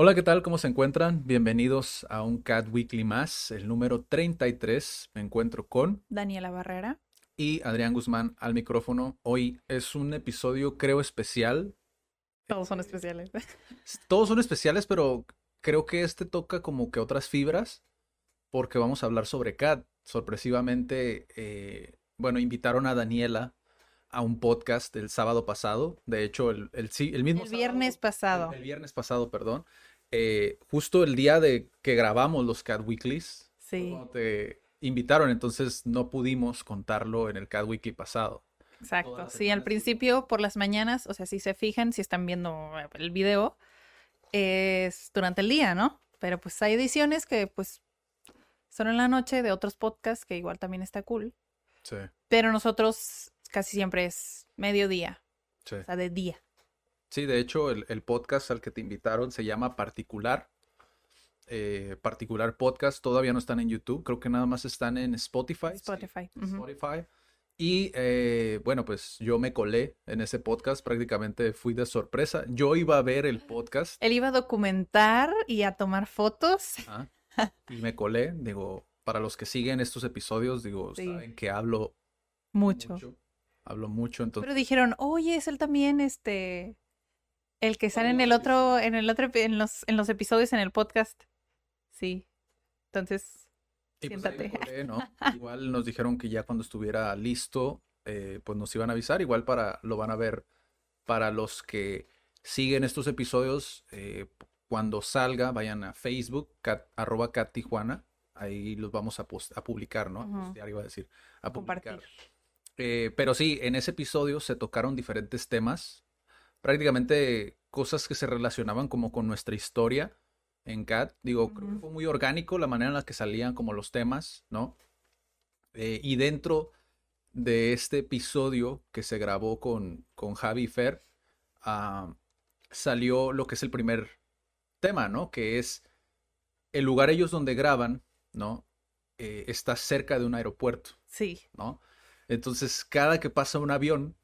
Hola, ¿qué tal? ¿Cómo se encuentran? Bienvenidos a un Cat Weekly más, el número 33. Me encuentro con Daniela Barrera. y Adrián Guzmán al micrófono. Hoy es un episodio, creo, especial. Todos son especiales. Todos son especiales, pero creo que este toca como que otras fibras, porque vamos a hablar sobre Cat. Sorpresivamente, eh, bueno, invitaron a Daniela a un podcast el sábado pasado. De hecho, el, el, sí- el mismo El viernes pasado. El, el viernes pasado, perdón. Eh, justo el día de que grabamos los Cat Weeklies. Sí, te invitaron, entonces no pudimos contarlo en el Cat Weekly pasado. exacto. Sí, al principio por las mañanas, o sea, si se fijan, si están viendo el video, es durante el día, ¿no? Pero pues hay ediciones que pues son en la noche de otros podcasts que igual también está cool. Sí, Pero nosotros casi siempre es mediodía, sí. o sea, de día. Sí, de hecho, el, el podcast al que te invitaron se llama Particular. eh, Particular Podcast. Todavía no están en YouTube. Creo que nada más están en Spotify. sí, Spotify. Spotify. Y eh, bueno, pues yo me colé en ese podcast. Prácticamente fui de sorpresa. Yo iba a ver el podcast Él iba a documentar y a tomar fotos. ah, y me colé. Digo, para los que siguen estos episodios, digo, Sí. saben que hablo Mucho. mucho. Hablo mucho, entonces. Pero dijeron, oye, es él también, este, el que sale en el otro, en el otro, en los, en los episodios en el podcast. Sí. Entonces, pues Siéntate. colé, ¿no? Igual nos dijeron que ya cuando estuviera listo, eh, pues nos iban a avisar. Igual para, lo van a ver para los que siguen estos episodios. eh, cuando salga, vayan a Facebook, cat- arroba Cat Tijuana. Ahí los vamos a, post- a publicar, ¿no? Postear, iba a decir. A compartir. publicar. Eh, pero sí, en ese episodio se tocaron diferentes temas, prácticamente cosas que se relacionaban como con nuestra historia en CAT. Digo, creo que fue muy orgánico la manera en la que salían como los temas, ¿no? Eh, y dentro de este episodio que se grabó con, con Javi y Fer, ah, salió lo que es el primer tema, ¿no? Que es el lugar ellos donde graban, ¿no? Eh, está cerca de un aeropuerto. sí. ¿no? Entonces, cada que pasa un avión,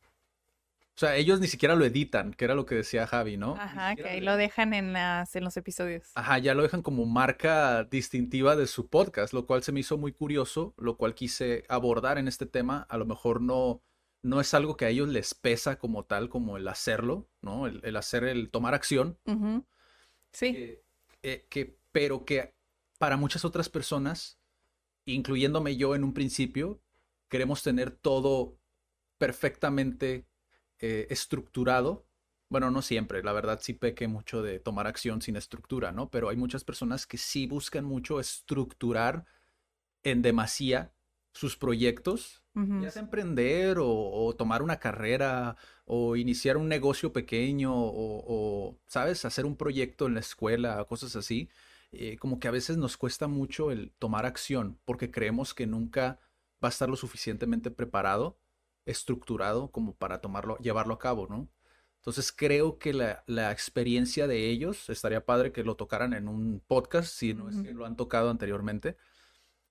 o sea, ellos ni siquiera lo editan, que era lo que decía Javi, ¿no? Ajá, que ahí lo dejan en las, en los episodios. Ajá, ya lo dejan como marca distintiva de su podcast, lo cual se me hizo muy curioso, lo cual quise abordar en este tema. A lo mejor no, no es algo que a ellos les pesa como tal, como el hacerlo, ¿no? El, el hacer, el tomar acción, Ujú. Sí, que, eh, que- pero que para muchas otras personas, incluyéndome yo en un principio, queremos tener todo perfectamente eh, estructurado. Bueno, no siempre, la verdad sí peque mucho de tomar acción sin estructura, ¿no? Pero hay muchas personas que sí buscan mucho estructurar en demasía sus proyectos, ya sea emprender o, o tomar una carrera o iniciar un negocio pequeño o, o, ¿sabes? Hacer un proyecto en la escuela, cosas así. eh, como que a veces nos cuesta mucho el tomar acción porque creemos que nunca va a estar lo suficientemente preparado, estructurado como para tomarlo, llevarlo a cabo, ¿no? Entonces creo que la, la experiencia de ellos estaría padre que lo tocaran en un podcast, si no es que lo han tocado anteriormente.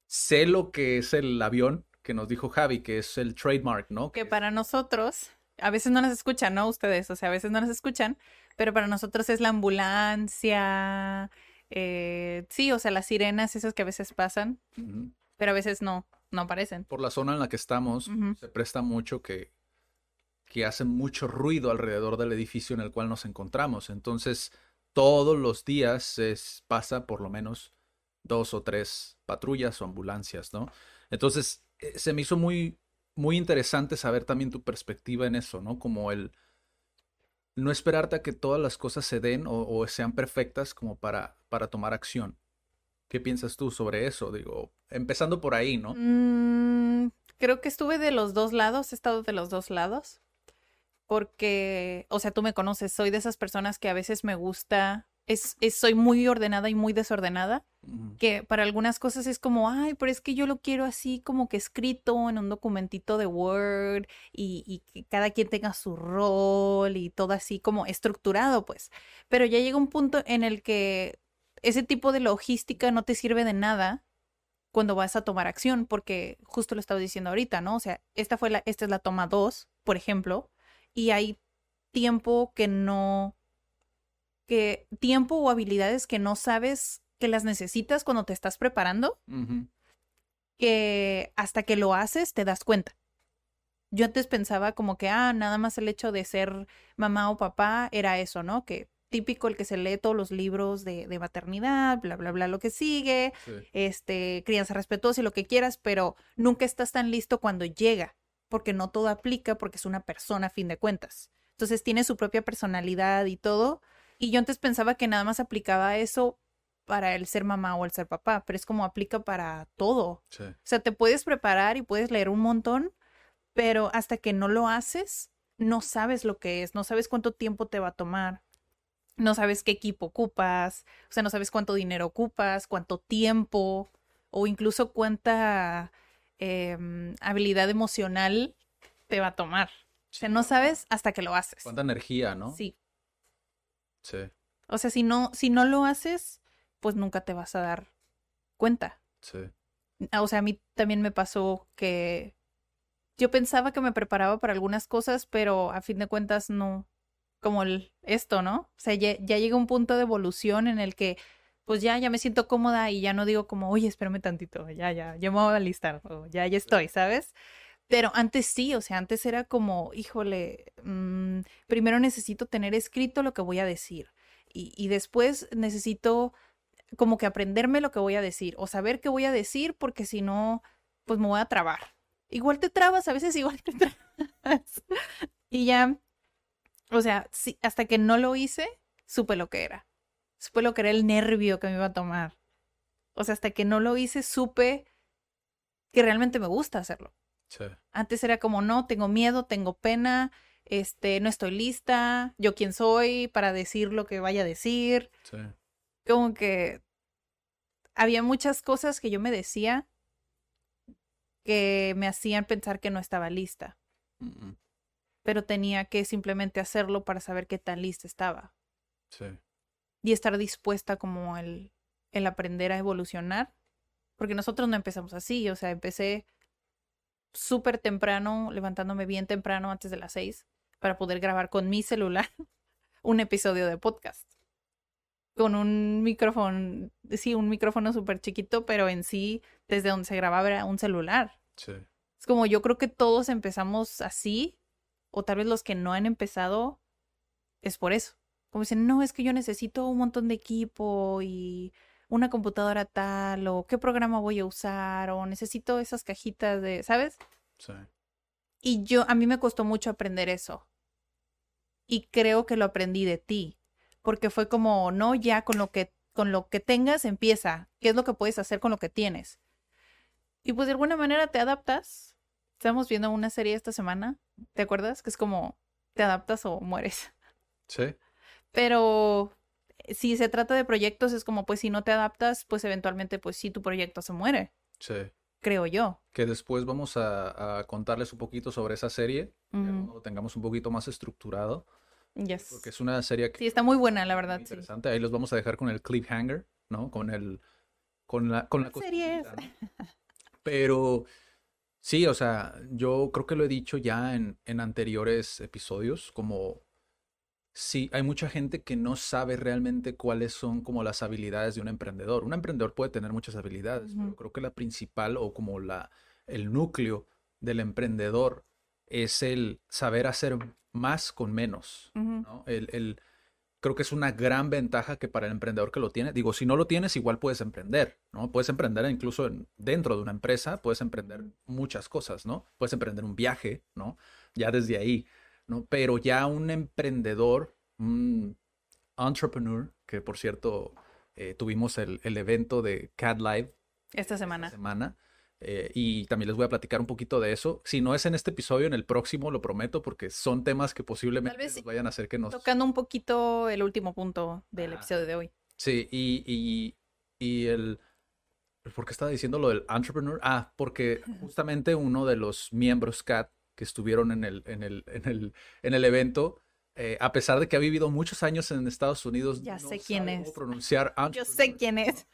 Sé lo que es el avión que nos dijo Javi, que es el trademark, ¿no? que para nosotros, a veces no nos escuchan, ¿no? Ustedes, o sea, a veces no nos escuchan, pero para nosotros es la ambulancia, eh, sí, o sea, las sirenas, esas que a veces pasan, pero a veces no, no aparecen. Por la zona en la que estamos, se presta mucho que, que hace mucho ruido alrededor del edificio en el cual nos encontramos. Entonces, todos los días es, pasa por lo menos dos o tres patrullas o ambulancias, ¿no? Entonces, eh, se me hizo muy, muy interesante saber también tu perspectiva en eso, ¿no? Como el no esperarte a que todas las cosas se den o, o sean perfectas como para, para tomar acción. ¿Qué piensas tú sobre eso? Digo, empezando por ahí, ¿no? Mm, creo que estuve de los dos lados, he estado de los dos lados. Porque, o sea, tú me conoces, soy de esas personas que a veces me gusta, es, es soy muy ordenada y muy desordenada, que para algunas cosas es como, ay, pero es que yo lo quiero así como que escrito en un documentito de Word y, y que cada quien tenga su rol y todo así como estructurado, pues. Pero ya llega un punto en el que ese tipo de logística no te sirve de nada cuando vas a tomar acción, porque justo lo estaba diciendo ahorita, ¿no? O sea, esta fue la, esta es la toma 2, por ejemplo, y hay tiempo que no, que tiempo o habilidades que no sabes que las necesitas cuando te estás preparando, que hasta que lo haces te das cuenta. Yo antes pensaba como que, ah, nada más el hecho de ser mamá o papá era eso, ¿no? Que típico el que se lee todos los libros de, de maternidad, bla, bla, bla, lo que sigue, Sí. este, crianza respetuosa y lo que quieras, pero nunca estás tan listo cuando llega, porque no todo aplica porque es una persona a fin de cuentas. Entonces tiene su propia personalidad y todo. Y yo antes pensaba que nada más aplicaba eso para el ser mamá o el ser papá, pero es como aplica para todo. Sí. O sea, te puedes preparar y puedes leer un montón, pero hasta que no lo haces, no sabes lo que es, no sabes cuánto tiempo te va a tomar, no sabes qué equipo ocupas, o sea, no sabes cuánto dinero ocupas, cuánto tiempo, o incluso cuánta em, habilidad emocional te va a tomar. O sea, no sabes hasta que lo haces. ¿Cuánta energía, no? Sí. Sí. O sea, si no, si no lo haces, pues nunca te vas a dar cuenta. Sí. Ah, O sea, a mí también me pasó que yo pensaba que me preparaba para algunas cosas, pero a fin de cuentas no, como el, esto, ¿no? O sea, ya, llega un punto de evolución en el que pues ya, ya me siento cómoda y ya no digo como, oye, espérame tantito, ya, ya, ya me voy a alistar, o ya, ya estoy, ¿sabes? Pero antes sí, o sea, antes era como, híjole, mm, primero necesito tener escrito lo que voy a decir y, y después necesito como que aprenderme lo que voy a decir o saber qué voy a decir porque si no, pues me voy a trabar. Igual te trabas, a veces igual te trabas. y ya, o sea, sí, hasta que no lo hice, supe lo que era. Supe lo que era el nervio que me iba a tomar. O sea, hasta que no lo hice, supe que realmente me gusta hacerlo. Sí. Antes era como, no, tengo miedo, tengo pena, este, no estoy lista, yo quién soy para decir lo que vaya a decir Sí. como que había muchas cosas que yo me decía que me hacían pensar que no estaba lista, Mm, pero tenía que simplemente hacerlo para saber qué tan lista estaba Sí. y estar dispuesta como el, el aprender a evolucionar, porque nosotros no empezamos así, o sea, empecé súper temprano, levantándome bien temprano antes de las seis para poder grabar con mi celular un episodio de podcast. Con un micrófono, sí, un micrófono súper chiquito, pero en sí, desde donde se grababa era un celular. Sí. Es como yo creo que todos empezamos así, o tal vez los que no han empezado, es por eso. Como dicen, no, es que yo necesito un montón de equipo y una computadora tal, o qué programa voy a usar, o necesito esas cajitas de, ¿sabes? Sí. Y yo, a mí me costó mucho aprender eso. Y creo que lo aprendí de ti. Porque fue como, no, ya con lo que, con lo que tengas, empieza. ¿Qué es lo que puedes hacer con lo que tienes? Y pues de alguna manera te adaptas. Estamos viendo una serie esta semana. ¿Te acuerdas? Que es como, te adaptas o mueres. Sí. Pero si se trata de proyectos, es como, pues si no te adaptas, pues eventualmente, pues sí, tu proyecto se muere. Sí. Creo yo. Que después vamos a, a contarles un poquito sobre esa serie. lo tengamos un poquito más estructurado. Yes. Porque es una serie que Sí, está muy buena, la verdad. Sí. interesante. Ahí los vamos a dejar con el cliffhanger, ¿no? Con el. Con la, con la ¿Qué serie es? cosquillita, ¿no? Pero sí, o sea, yo creo que lo he dicho ya en, en anteriores episodios, como sí, hay mucha gente que no sabe realmente cuáles son como las habilidades de un emprendedor. Un emprendedor puede tener muchas habilidades, pero creo que la principal o como la, el núcleo del emprendedor es el saber hacer más con menos. ¿no? El, el- creo que es una gran ventaja que para el emprendedor que lo tiene, digo, si no lo tienes, igual puedes emprender, ¿no? Puedes emprender incluso en- dentro de una empresa, puedes emprender muchas cosas, ¿no? Puedes emprender un viaje, ¿no? Ya desde ahí, ¿no? Pero ya un emprendedor, un entrepreneur, que por cierto, eh, tuvimos el, el, evento de CAD Live. Esta semana. Esta semana. Eh, y también les voy a platicar un poquito de eso. Si no es en este episodio, en el próximo, lo prometo, porque son temas que posiblemente nos vayan a hacer que nos... Tocando un poquito el último punto del episodio de hoy. Sí, y, y, y el... ¿Por qué estaba diciendo lo del entrepreneur? Ah, porque justamente uno de los miembros CAT que estuvieron en el, en el, en el, en el evento eh, a pesar de que ha vivido muchos años en Estados Unidos, ya sé quién es. pronunciar Yo sé quién es.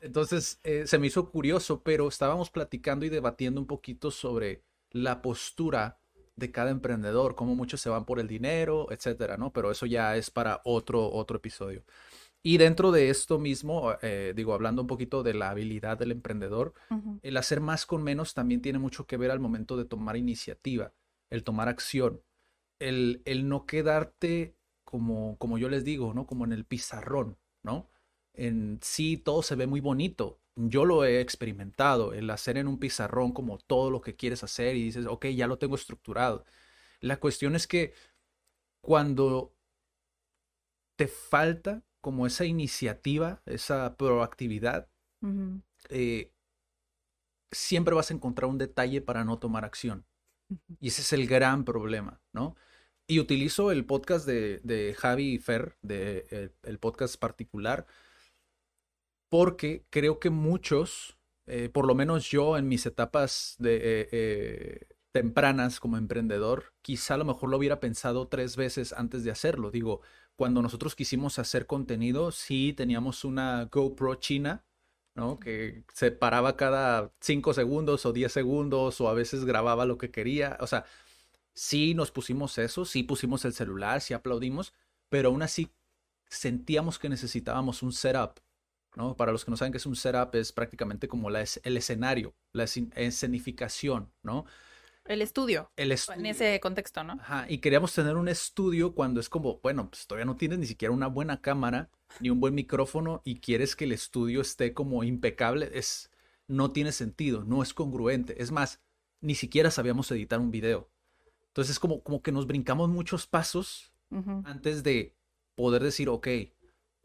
Entonces eh, se me hizo curioso, pero estábamos platicando y debatiendo un poquito sobre la postura de cada emprendedor, cómo muchos se van por el dinero, etcétera, ¿no? Pero eso ya es para otro, otro episodio. Y dentro de esto mismo, eh, digo, hablando un poquito de la habilidad del emprendedor, el hacer más con menos también tiene mucho que ver al momento de tomar iniciativa, el tomar acción el, el no quedarte como, como yo les digo, ¿no? Como en el pizarrón, ¿no? En sí todo se ve muy bonito. Yo lo he experimentado, el hacer en un pizarrón como todo lo que quieres hacer y dices, ok, ya lo tengo estructurado. La cuestión es que cuando te falta como esa iniciativa, esa proactividad, eh, siempre vas a encontrar un detalle para no tomar acción. Y ese es el gran problema, ¿no? Y utilizo el podcast de, de Javi y Fer, de, eh, el podcast particular, porque creo que muchos, eh, por lo menos yo en mis etapas de, eh, tempranas como emprendedor, quizá a lo mejor lo hubiera pensado tres veces antes de hacerlo. Digo, cuando nosotros quisimos hacer contenido, sí teníamos una GoPro china, ¿no? Que se paraba cada cinco segundos o diez segundos o a veces grababa lo que quería. O sea, sí nos pusimos eso, sí pusimos el celular, sí aplaudimos, pero aún así sentíamos que necesitábamos un setup, ¿no? Para los que no saben qué es un setup, es prácticamente como la, el escenario, la escenificación, ¿no? El estudio. El estudio. En ese contexto, ¿no? Ajá, y queríamos tener un estudio cuando es como, bueno, pues todavía no tienes ni siquiera una buena cámara, ni un buen micrófono, y quieres que el estudio esté como impecable, es, no tiene sentido, no es congruente. Es más, ni siquiera sabíamos editar un video. Entonces es como, como que nos brincamos muchos pasos antes de poder decir, ok,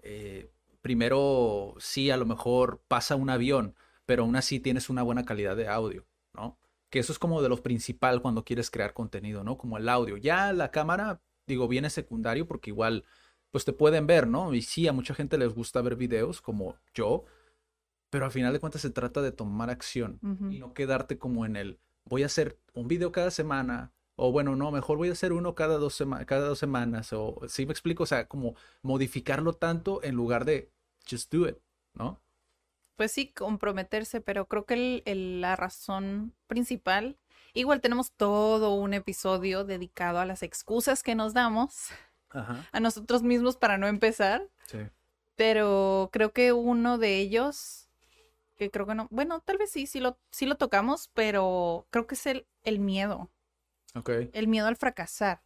eh, primero sí, a lo mejor pasa un avión, pero aún así tienes una buena calidad de audio, ¿no? Que eso es como de lo principal cuando quieres crear contenido, ¿no? Como el audio. Ya la cámara, digo, viene secundario porque igual, pues te pueden ver, ¿no? Y sí, a mucha gente les gusta ver videos como yo, pero al final de cuentas se trata de tomar acción y no quedarte como en el, voy a hacer un video cada semana, o bueno, no, mejor voy a hacer uno cada dos, cada dos semanas, o si me explico, o sea, como modificarlo tanto en lugar de just do it, ¿no? Pues sí, comprometerse, pero creo que la razón principal, igual tenemos todo un episodio dedicado a las excusas que nos damos a nosotros mismos para no empezar. Sí. Pero creo que uno de ellos, que creo que no, bueno, tal vez sí, sí lo, sí lo tocamos, pero creo que es el, el miedo. El miedo al fracasar.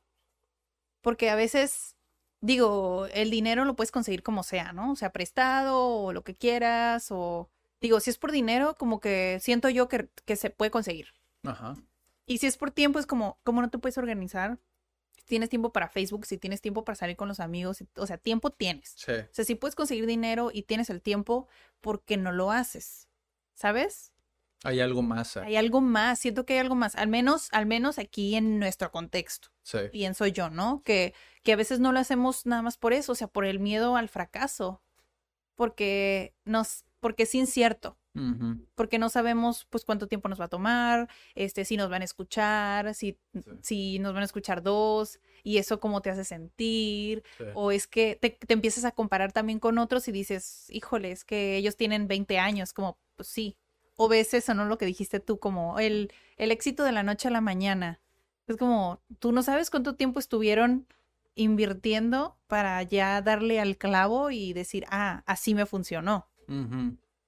Porque a veces, digo, el dinero lo puedes conseguir como sea, ¿no? O sea, prestado o lo que quieras, o digo, si es por dinero, como que siento yo que, se puede conseguir. Ajá. Y si es por tiempo, es como, ¿cómo no te puedes organizar? Si tienes tiempo para Facebook, si tienes tiempo para salir con los amigos, o sea, tiempo tienes. Sí. O sea, si puedes conseguir dinero y tienes el tiempo, ¿por qué no lo haces? ¿Sabes? Hay algo más. Hay algo más, siento que hay algo más, al menos, al menos aquí en nuestro contexto. Sí. Pienso yo, ¿no? Que, que a veces no lo hacemos nada más por eso, o sea, por el miedo al fracaso. Porque nos, porque es incierto. Porque no sabemos pues cuánto tiempo nos va a tomar, este, si nos van a escuchar, si, si nos van a escuchar dos, y eso cómo te hace sentir, o es que te, te, empiezas a comparar también con otros y dices, híjole, es que ellos tienen 20 años, como, pues sí, o ves eso, ¿no? Lo que dijiste tú, como el, el éxito de la noche a la mañana. Es como, tú no sabes cuánto tiempo estuvieron invirtiendo para ya darle al clavo y decir, ah, así me funcionó.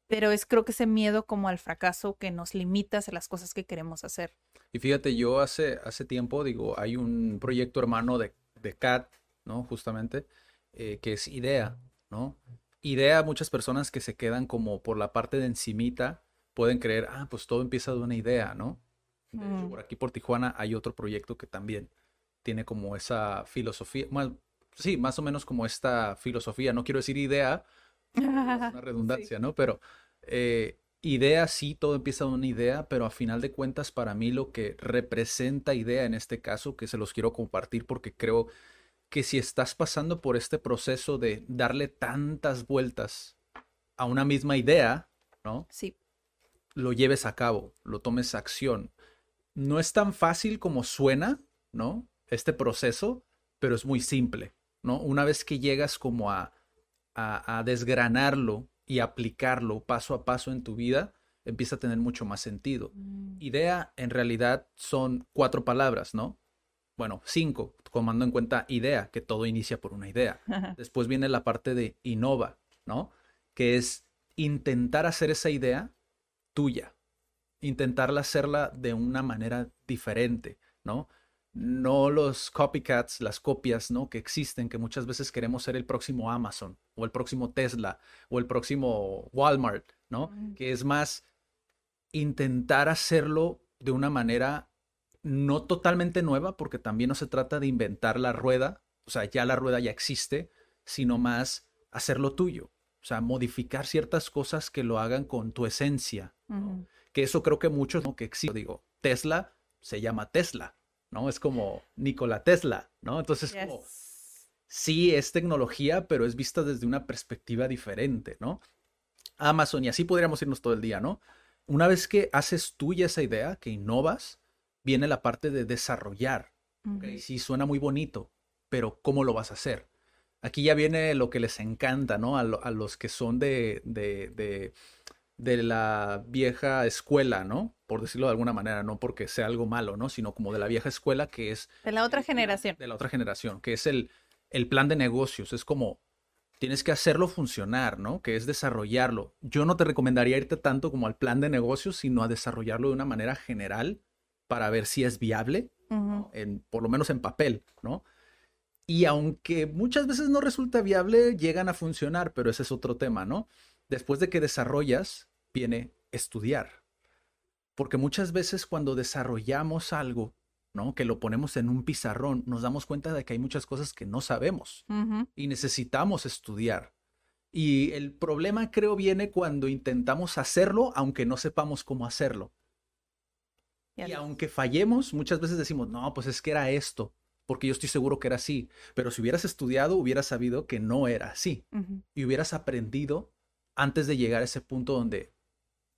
Pero es creo que ese miedo como al fracaso que nos limita a las cosas que queremos hacer. Y fíjate, yo hace, hace tiempo, digo, hay un proyecto hermano de, de CAT, ¿no? Justamente, eh, que es IDEA, ¿no? IDEA, muchas personas que se quedan como por la parte de encimita pueden creer, ah, pues todo empieza de una idea, ¿no? Mm. por aquí por Tijuana hay otro proyecto que también tiene como esa filosofía, sí, más o menos como esta filosofía, no quiero decir idea, Es una redundancia, ¿no? Pero eh, idea, sí, todo empieza de una idea, pero a final de cuentas, para mí lo que representa idea en este caso, que se los quiero compartir porque creo que si estás pasando por este proceso de darle tantas vueltas a una misma idea, ¿no? Sí. Lo lleves a cabo, lo tomes acción. No es tan fácil como suena, ¿no? Este proceso, pero es muy simple, ¿no? Una vez que llegas como a, a, a desgranarlo y aplicarlo paso a paso en tu vida, empieza a tener mucho más sentido. Mm. Idea en realidad son cuatro palabras, ¿no? Bueno, cinco, tomando en cuenta idea, que todo inicia por una idea. Después viene la parte de innova, ¿no? Que es intentar hacer esa idea tuya, intentarla hacerla de una manera diferente, ¿no? No los copycats, las copias, ¿no? Que existen, que muchas veces queremos ser el próximo Amazon o el próximo Tesla o el próximo Walmart, ¿no? Mm. Que es más intentar hacerlo de una manera no totalmente nueva, porque también no se trata de inventar la rueda, o sea, ya la rueda ya existe, sino más hacerlo tuyo, o sea, modificar ciertas cosas que lo hagan con tu esencia, que eso creo que muchos, ¿no? que existe, digo, Tesla se llama Tesla, ¿no? Es como Nikola Tesla, ¿no? Entonces, como, sí es tecnología, pero es vista desde una perspectiva diferente, ¿no? Amazon, y así podríamos irnos todo el día, ¿no? Una vez que haces tuya esa idea, que innovas, viene la parte de desarrollar. Ujú. Sí, suena muy bonito, pero ¿cómo lo vas a hacer? Aquí ya viene lo que les encanta, ¿no? A, lo- a los que son de, de, de, de la vieja escuela, ¿no? Por decirlo de alguna manera, no porque sea algo malo, ¿no? Sino como de la vieja escuela que es De la otra generación. De la otra generación, que es el, el plan de negocios. Es como, tienes que hacerlo funcionar, ¿no? Que es desarrollarlo. Yo no te recomendaría irte tanto como al plan de negocios, sino a desarrollarlo de una manera general para ver si es viable, en, por lo menos en papel, ¿no? Y aunque muchas veces no resulta viable, llegan a funcionar, pero ese es otro tema, ¿no? Después de que desarrollas, viene estudiar. Porque muchas veces cuando desarrollamos algo, ¿no? Que lo ponemos en un pizarrón, nos damos cuenta de que hay muchas cosas que no sabemos y necesitamos estudiar. Y el problema creo viene cuando intentamos hacerlo aunque no sepamos cómo hacerlo. Y aunque fallemos, muchas veces decimos, no, pues es que era esto, porque yo estoy seguro que era así. Pero si hubieras estudiado, hubieras sabido que no era así. Y hubieras aprendido antes de llegar a ese punto donde,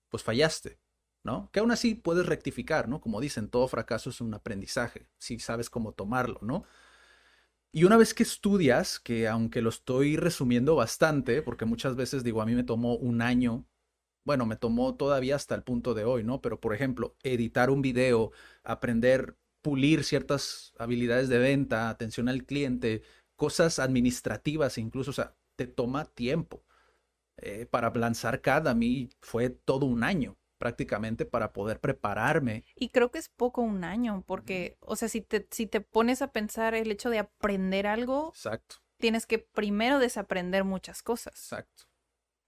pues fallaste, ¿no? Que aún así puedes rectificar, ¿no? Como dicen, todo fracaso es un aprendizaje, si sabes cómo tomarlo, ¿no? Y una vez que estudias, que aunque lo estoy resumiendo bastante, porque muchas veces digo, a mí me tomó un año, bueno, me tomó todavía hasta el punto de hoy, ¿no? Pero por ejemplo, editar un video, aprender, pulir ciertas habilidades de venta, atención al cliente, cosas administrativas incluso, o sea, te toma tiempo. Eh, para lanzar CAD a mí fue todo un año prácticamente para poder prepararme. Y creo que es poco un año, porque, o sea, si te, si te pones a pensar el hecho de aprender algo, Exacto, tienes que primero desaprender muchas cosas. exacto.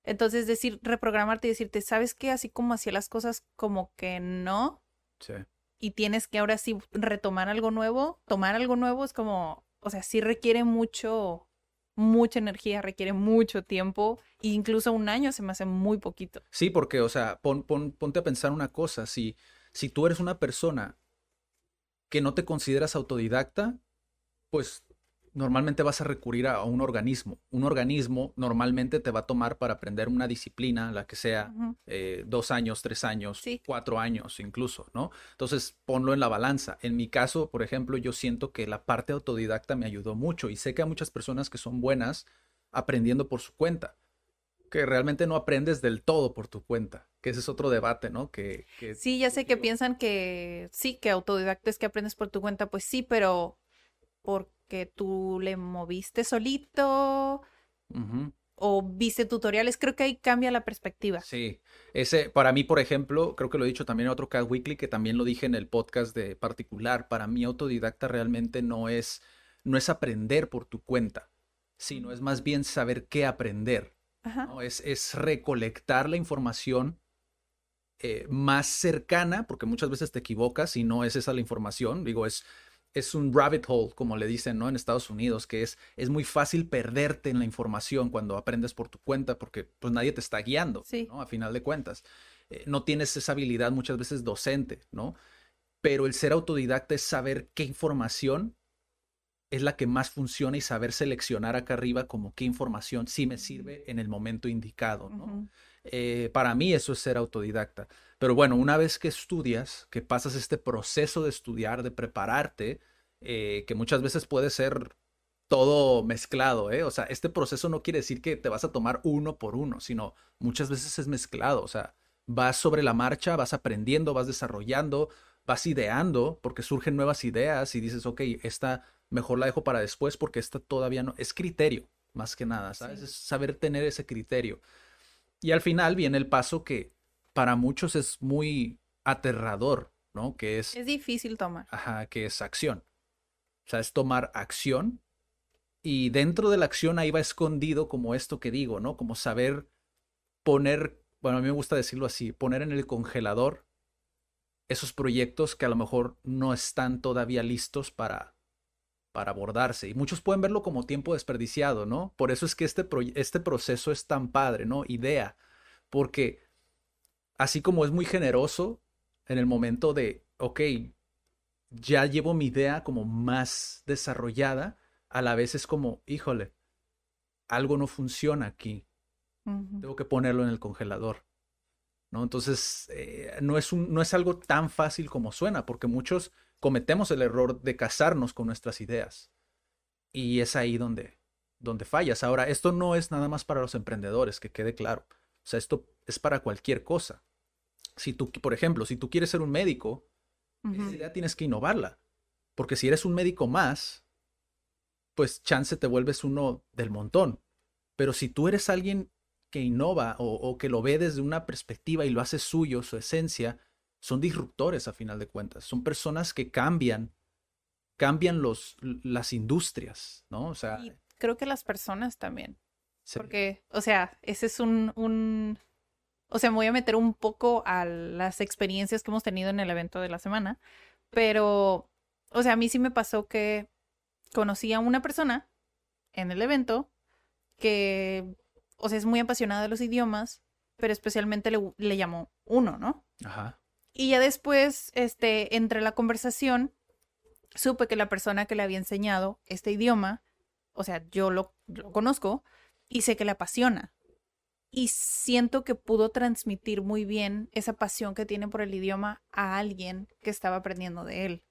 Entonces, decir, reprogramarte y decirte, ¿sabes qué? Así como hacía las cosas como que no, Sí. y tienes que ahora sí retomar algo nuevo, tomar algo nuevo es como, o sea, sí requiere mucho, mucha energía, requiere mucho tiempo, e incluso un año se me hace muy poquito. Sí, porque, o sea, pon- pon- ponte a pensar una cosa, si, si tú eres una persona que no te consideras autodidacta, pues normalmente vas a recurrir a, a un organismo. Un organismo normalmente te va a tomar para aprender una disciplina, la que sea, eh, dos años, tres años, Sí. cuatro años incluso, ¿no? Entonces, ponlo en la balanza. En mi caso, por ejemplo, yo siento que la parte autodidacta me ayudó mucho y sé que hay muchas personas que son buenas aprendiendo por su cuenta, que realmente no aprendes del todo por tu cuenta, que ese es otro debate, ¿no? Que, que- Sí, ya sé que piensan que sí, que autodidacta es que aprendes por tu cuenta, pues sí, pero porque tú le moviste solito o viste tutoriales, creo que ahí cambia la perspectiva. Sí, ese para mí, por ejemplo, creo que lo he dicho también en otro Cat Weekly, que también lo dije en el podcast de particular, para mí autodidacta realmente no es, no es aprender por tu cuenta, sino es más bien saber qué aprender, Ajá. ¿no? Es, es recolectar la información eh, más cercana, porque muchas veces te equivocas y no es esa la información, digo, es es un rabbit hole, como le dicen, ¿no? En Estados Unidos, que es, es muy fácil perderte en la información cuando aprendes por tu cuenta, porque pues nadie te está guiando, ¿no? A final de cuentas. Eh, no tienes esa habilidad muchas veces docente, ¿no? Pero el ser autodidacta es saber qué información es la que más funciona y saber seleccionar acá arriba como qué información sí me sirve en el momento indicado, ¿no? Eh, para mí eso es ser autodidacta. Pero bueno, una vez que estudias, que pasas este proceso de estudiar, de prepararte, eh, que muchas veces puede ser todo mezclado, ¿eh? O sea, este proceso no quiere decir que te vas a tomar uno por uno, sino muchas veces es mezclado, o sea, vas sobre la marcha, vas aprendiendo, vas desarrollando, vas ideando, porque surgen nuevas ideas y dices, ok, esta mejor la dejo para después porque esta todavía no, es criterio, más que nada, ¿sabes? Es saber tener ese criterio. Y al final viene el paso que para muchos es muy aterrador, ¿no? Que es... Es difícil tomar. Ajá, que es acción. O sea, es tomar acción y dentro de la acción ahí va escondido como esto que digo, ¿no? Como saber poner, bueno, a mí me gusta decirlo así, poner en el congelador esos proyectos que a lo mejor no están todavía listos para, para abordarse. Y muchos pueden verlo como tiempo desperdiciado, ¿no? Por eso es que este, este proceso es tan padre, ¿no? Idea. Porque así como es muy generoso en el momento de, ok, ya llevo mi idea como más desarrollada, a la vez es como, híjole, algo no funciona aquí. Tengo que ponerlo en el congelador. ¿No? Entonces, eh, no, es un, no es algo tan fácil como suena, porque muchos cometemos el error de casarnos con nuestras ideas. Y es ahí donde, donde fallas. Ahora, esto no es nada más para los emprendedores, que quede claro. O sea, esto es para cualquier cosa. Si tú, por ejemplo, si tú quieres ser un médico, esa idea tienes que innovarla. Porque si eres un médico más, pues chance te vuelves uno del montón. Pero si tú eres alguien que innova o, o, que lo ve desde una perspectiva y lo hace suyo, su esencia, son disruptores a final de cuentas, son personas que cambian, cambian los, las industrias, ¿no? O sea... Y creo que las personas también. Porque, o sea, ese es un, un, o sea, me voy a meter un poco a las experiencias que hemos tenido en el evento de la semana, pero, o sea, a mí sí me pasó que conocí a una persona en el evento que, o sea, es muy apasionada de los idiomas, pero especialmente le, le llamó uno, ¿no? Ajá. Y ya después, este, entre la conversación, supe que la persona que le había enseñado este idioma, o sea, yo lo, conozco y sé que le apasiona. Y siento que pudo transmitir muy bien esa pasión que tiene por el idioma a alguien que estaba aprendiendo de él.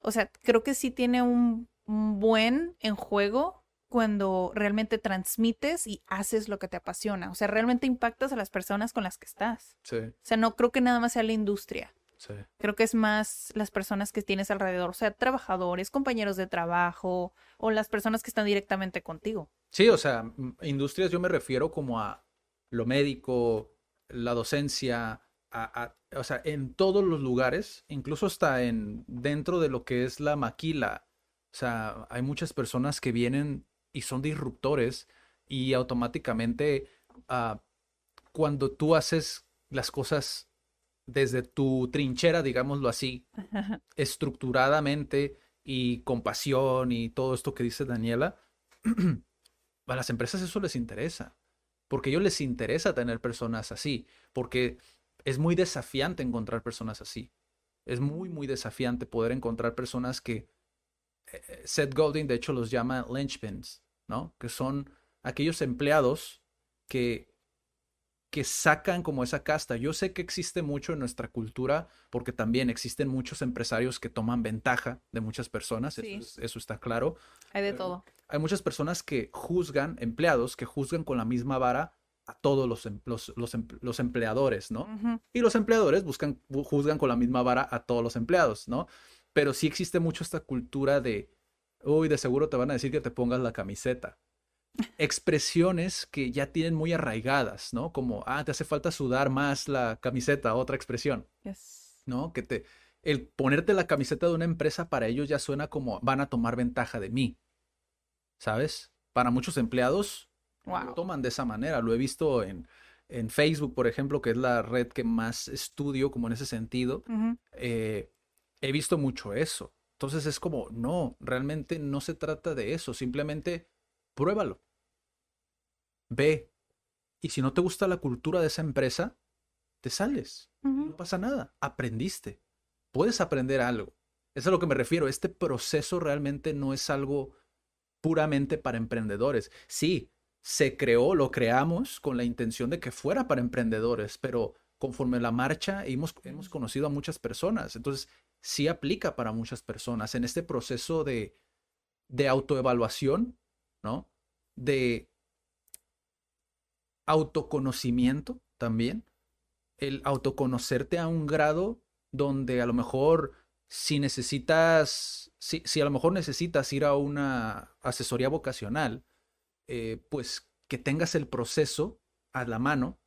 O sea, creo que sí tiene un, un buen en juego cuando realmente transmites y haces lo que te apasiona. O sea, realmente impactas a las personas con las que estás. Sí. O sea, no creo que nada más sea la industria. Sí. Creo que es más las personas que tienes alrededor, o sea, trabajadores, compañeros de trabajo o las personas que están directamente contigo. Sí, o sea, industrias yo me refiero como a lo médico, la docencia, a, o sea, en todos los lugares, incluso hasta en dentro de lo que es la maquila. O sea, hay muchas personas que vienen y son disruptores y automáticamente ah, cuando tú haces las cosas desde tu trinchera, digámoslo así, estructuradamente y con pasión y todo esto que dice Daniela, a las empresas eso les interesa, porque a ellos les interesa tener personas así, porque es muy desafiante encontrar personas así. Es muy, muy desafiante poder encontrar personas que eh, eh, Seth Godin, de hecho, los llama linchpins, ¿no? Que son aquellos empleados que, que sacan como esa casta. Yo sé que existe mucho en nuestra cultura porque también existen muchos empresarios que toman ventaja de muchas personas, eso, está claro. Hay de todo. Hay muchas personas que juzgan, empleados, que juzgan con la misma vara a todos los, em, em, los, empleadores, ¿no? Y los empleadores buscan, juzgan con la misma vara a todos los empleados, ¿no? Pero sí existe mucho esta cultura de uy, de seguro te van a decir que te pongas la camiseta. Expresiones que ya tienen muy arraigadas, ¿no? Como, ah, te hace falta sudar más la camiseta, otra expresión. ¿No? Que te, el ponerte la camiseta de una empresa para ellos ya suena como van a tomar ventaja de mí. ¿Sabes? Para muchos empleados lo toman de esa manera. Lo he visto en, en, Facebook, por ejemplo, que es la red que más estudio como en ese sentido. Eh, he visto mucho eso. Entonces es como, no, realmente no se trata de eso, simplemente pruébalo. Ve. Y si no te gusta la cultura de esa empresa, te sales. No pasa nada. Aprendiste. Puedes aprender algo. Eso es a lo que me refiero. Este proceso realmente no es algo puramente para emprendedores. Sí, se creó, lo creamos con la intención de que fuera para emprendedores, pero conforme la marcha hemos, hemos conocido a muchas personas. Entonces, sí aplica para muchas personas en este proceso de, de autoevaluación, ¿no? De autoconocimiento también. El autoconocerte a un grado donde a lo mejor si necesitas, si, si a lo mejor necesitas ir a una asesoría vocacional, eh, pues que tengas el proceso a la mano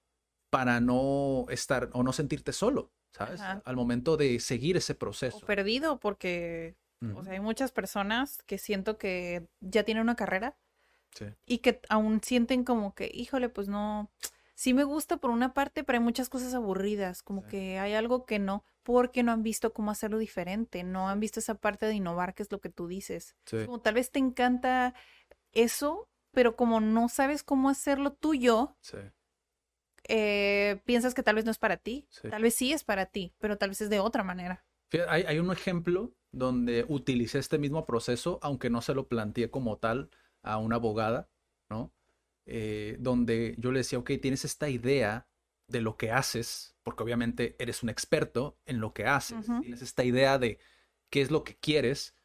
para no estar o no sentirte solo, ¿sabes? Al momento de seguir ese proceso. O perdido, porque o sea, hay muchas personas que siento que ya tienen una carrera y que aún sienten como que, híjole, pues no, sí me gusta por una parte, pero hay muchas cosas aburridas, como que hay algo que no, porque no han visto cómo hacerlo diferente, no han visto esa parte de innovar, que es lo que tú dices. Como tal vez te encanta eso, pero como no sabes cómo hacerlo tuyo, eh, piensas que tal vez no es para ti. Tal vez sí es para ti, pero tal vez es de otra manera. hay, hay, un ejemplo donde utilicé este mismo proceso, aunque no se lo planteé como tal a una abogada, ¿no? Eh, donde yo le decía, ok, tienes esta idea de lo que haces, porque obviamente eres un experto en lo que haces, tienes esta idea de qué es lo que quieres,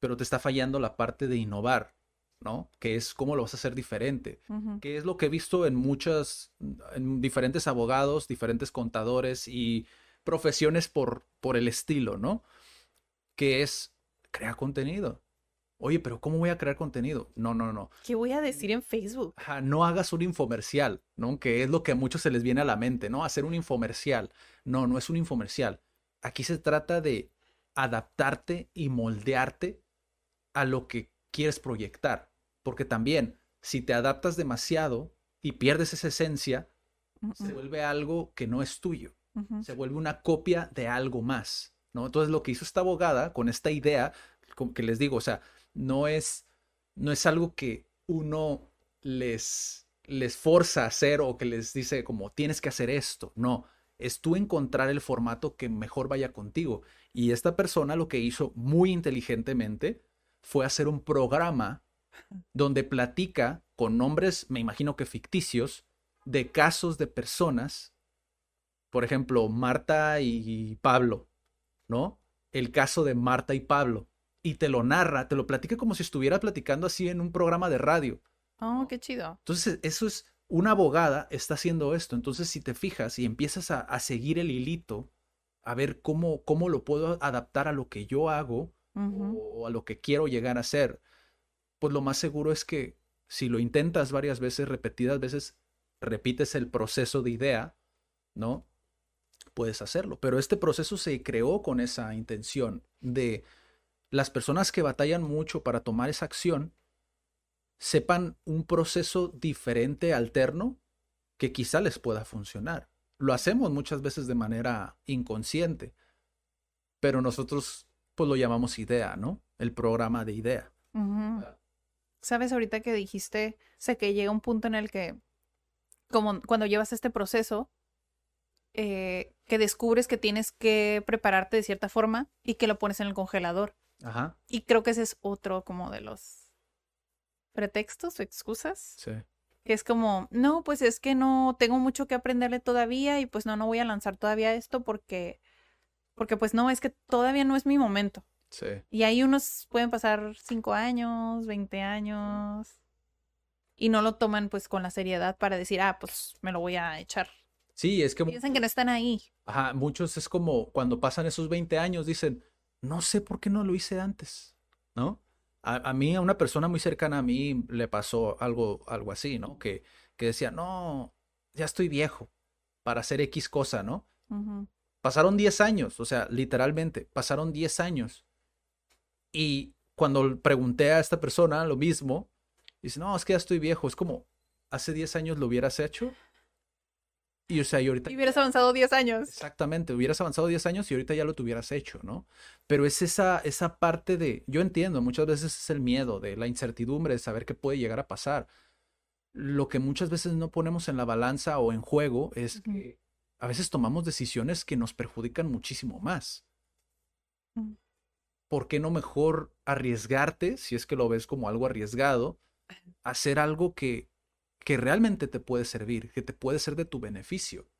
pero te está fallando la parte de innovar, ¿no? Que es cómo lo vas a hacer diferente, que es lo que he visto en muchas, en diferentes abogados, diferentes contadores y profesiones por, por el estilo, ¿no? Que es crear contenido. Oye, pero ¿cómo voy a crear contenido? No, no, no. ¿Qué voy a decir en Facebook? no hagas un infomercial, ¿no? Que es lo que a muchos se les viene a la mente, ¿no? Hacer un infomercial. No, no es un infomercial. Aquí se trata de adaptarte y moldearte a lo que quieres proyectar. Porque también, si te adaptas demasiado y pierdes esa esencia, se vuelve algo que no es tuyo. Se vuelve una copia de algo más, ¿no? Entonces, lo que hizo esta abogada con esta idea, que les digo, o sea, no es, no es algo que uno les, les forza a hacer o que les dice como tienes que hacer esto. No, es tú encontrar el formato que mejor vaya contigo. Y esta persona lo que hizo muy inteligentemente fue hacer un programa donde platica con nombres, me imagino que ficticios, de casos de personas, por ejemplo, Marta y Pablo, ¿no? El caso de Marta y Pablo y te lo narra, te lo platica como si estuviera platicando así en un programa de radio. Oh, qué chido. Entonces, eso es, una abogada está haciendo esto. Entonces, si te fijas y empiezas a, seguir el hilito, a ver cómo, cómo lo puedo adaptar a lo que yo hago o, a lo que quiero llegar a ser, pues lo más seguro es que si lo intentas varias veces, repetidas veces, repites el proceso de idea, ¿no? Puedes hacerlo. Pero este proceso se creó con esa intención de las personas que batallan mucho para tomar esa acción sepan un proceso diferente, alterno, que quizá les pueda funcionar. Lo hacemos muchas veces de manera inconsciente, pero nosotros pues lo llamamos idea, ¿no? El programa de idea. Sabes, ahorita que dijiste, sé que llega un punto en el que, como cuando llevas este proceso, eh, que descubres que tienes que prepararte de cierta forma y que lo pones en el congelador. Ajá. Y creo que ese es otro como de los pretextos o excusas. Sí. Que es como, no, pues es que no tengo mucho que aprenderle todavía y pues no, no voy a lanzar todavía esto porque, porque pues no, es que todavía no es mi momento. Sí. Y ahí unos pueden pasar cinco años, veinte años y no lo toman pues con la seriedad para decir, ah, pues me lo voy a echar. Sí, es que... Piensan que no están ahí. Ajá, muchos es como cuando pasan esos 20 años dicen, no sé por qué no lo hice antes, ¿no? A, mí, a una persona muy cercana a mí le pasó algo, algo así, ¿no? Que, que decía, no, ya estoy viejo para hacer X cosa, ¿no? Pasaron 10 años, o sea, literalmente, pasaron 10 años. Y cuando pregunté a esta persona lo mismo, dice, no, es que ya estoy viejo, es como, hace 10 años lo hubieras hecho. Y o sea, y ahorita... Y hubieras avanzado 10 años. Exactamente, hubieras avanzado 10 años y ahorita ya lo tuvieras hecho, ¿no? Pero es esa, esa parte de, yo entiendo, muchas veces es el miedo, de la incertidumbre, de saber qué puede llegar a pasar. Lo que muchas veces no ponemos en la balanza o en juego es que a veces tomamos decisiones que nos perjudican muchísimo más. Mm. ¿Por qué no mejor arriesgarte, si es que lo ves como algo arriesgado, hacer algo que que realmente te puede servir, que te puede ser de tu beneficio.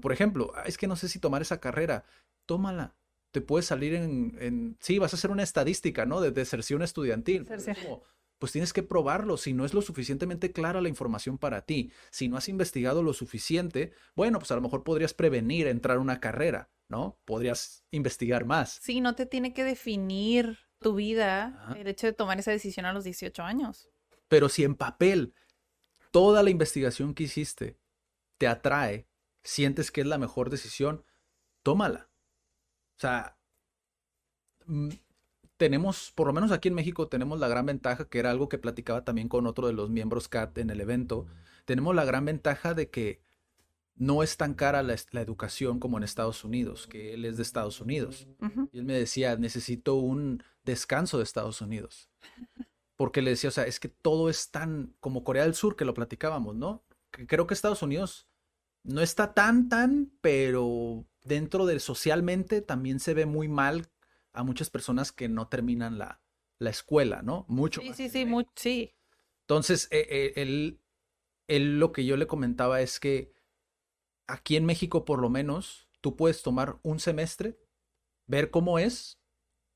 por ejemplo, es que no sé si tomar esa carrera, tómala. Te puede salir en, sí, vas a hacer una estadística, ¿no? De deserción estudiantil. pues tienes que probarlo. Si no es lo suficientemente clara la información para ti, si no has investigado lo suficiente, bueno, pues a lo mejor podrías prevenir entrar a una carrera, ¿no? Podrías investigar más. Sí, no te tiene que definir tu vida el hecho de tomar esa decisión a los 18 años. Pero si en papel toda la investigación que hiciste te atrae, sientes que es la mejor decisión, tómala. O sea, mm, tenemos, por lo menos aquí en México, tenemos la gran ventaja, que era algo que platicaba también con otro de los miembros CAT en el evento, tenemos la gran ventaja de que no es tan cara la, educación como en Estados Unidos, que él es de Estados Unidos. Y él me decía, necesito un descanso de Estados Unidos porque le decía, o sea, es que todo es tan como Corea del Sur, que lo platicábamos, ¿no? creo que Estados Unidos no está tan, tan, pero dentro de socialmente también se ve muy mal a muchas personas que no terminan la, la escuela, ¿no? Mucho. Sí, sí, sí, muy, sí. Entonces, eh, eh, él, él lo que yo le comentaba es que aquí en México, por lo menos, tú puedes tomar un semestre, ver cómo es,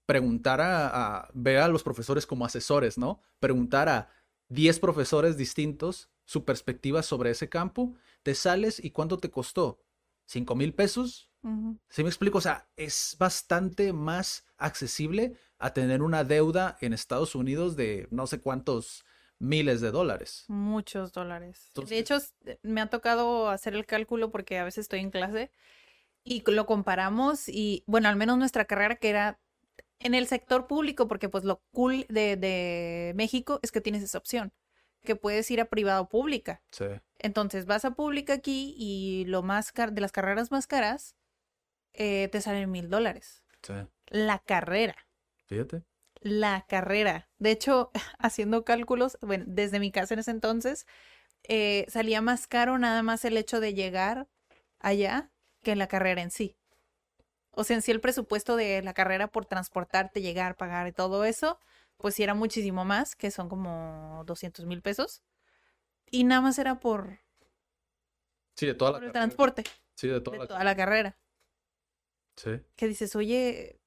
preguntar a, ver a los profesores como asesores, ¿no? Preguntar a 10 profesores distintos su perspectiva sobre ese campo, te sales y cuánto te costó, ¿Cinco mil pesos. ¿Sí me explico? O sea, es bastante más accesible a tener una deuda en Estados Unidos de no sé cuántos miles de dólares. Muchos dólares. de hecho, me ha tocado hacer el cálculo porque a veces estoy en clase y lo comparamos y, bueno, al menos nuestra carrera que era en el sector público, porque pues lo cool de, México es que tienes esa opción, que puedes ir a privado o pública. Sí. Entonces vas a pública aquí y lo más car de las carreras más caras eh, te salen mil dólares. Sí. La carrera. Fíjate. La carrera. De hecho, haciendo cálculos, bueno, desde mi casa en ese entonces, eh, salía más caro nada más el hecho de llegar allá que la carrera en sí. O sea, en sí el presupuesto de la carrera por transportarte, llegar, pagar y todo eso, pues sí era muchísimo más, que son como 200 mil pesos. Y nada más era por... Sí, de toda la el transporte. Sí, de toda, de toda la carrera. Sí. Que dices, oye,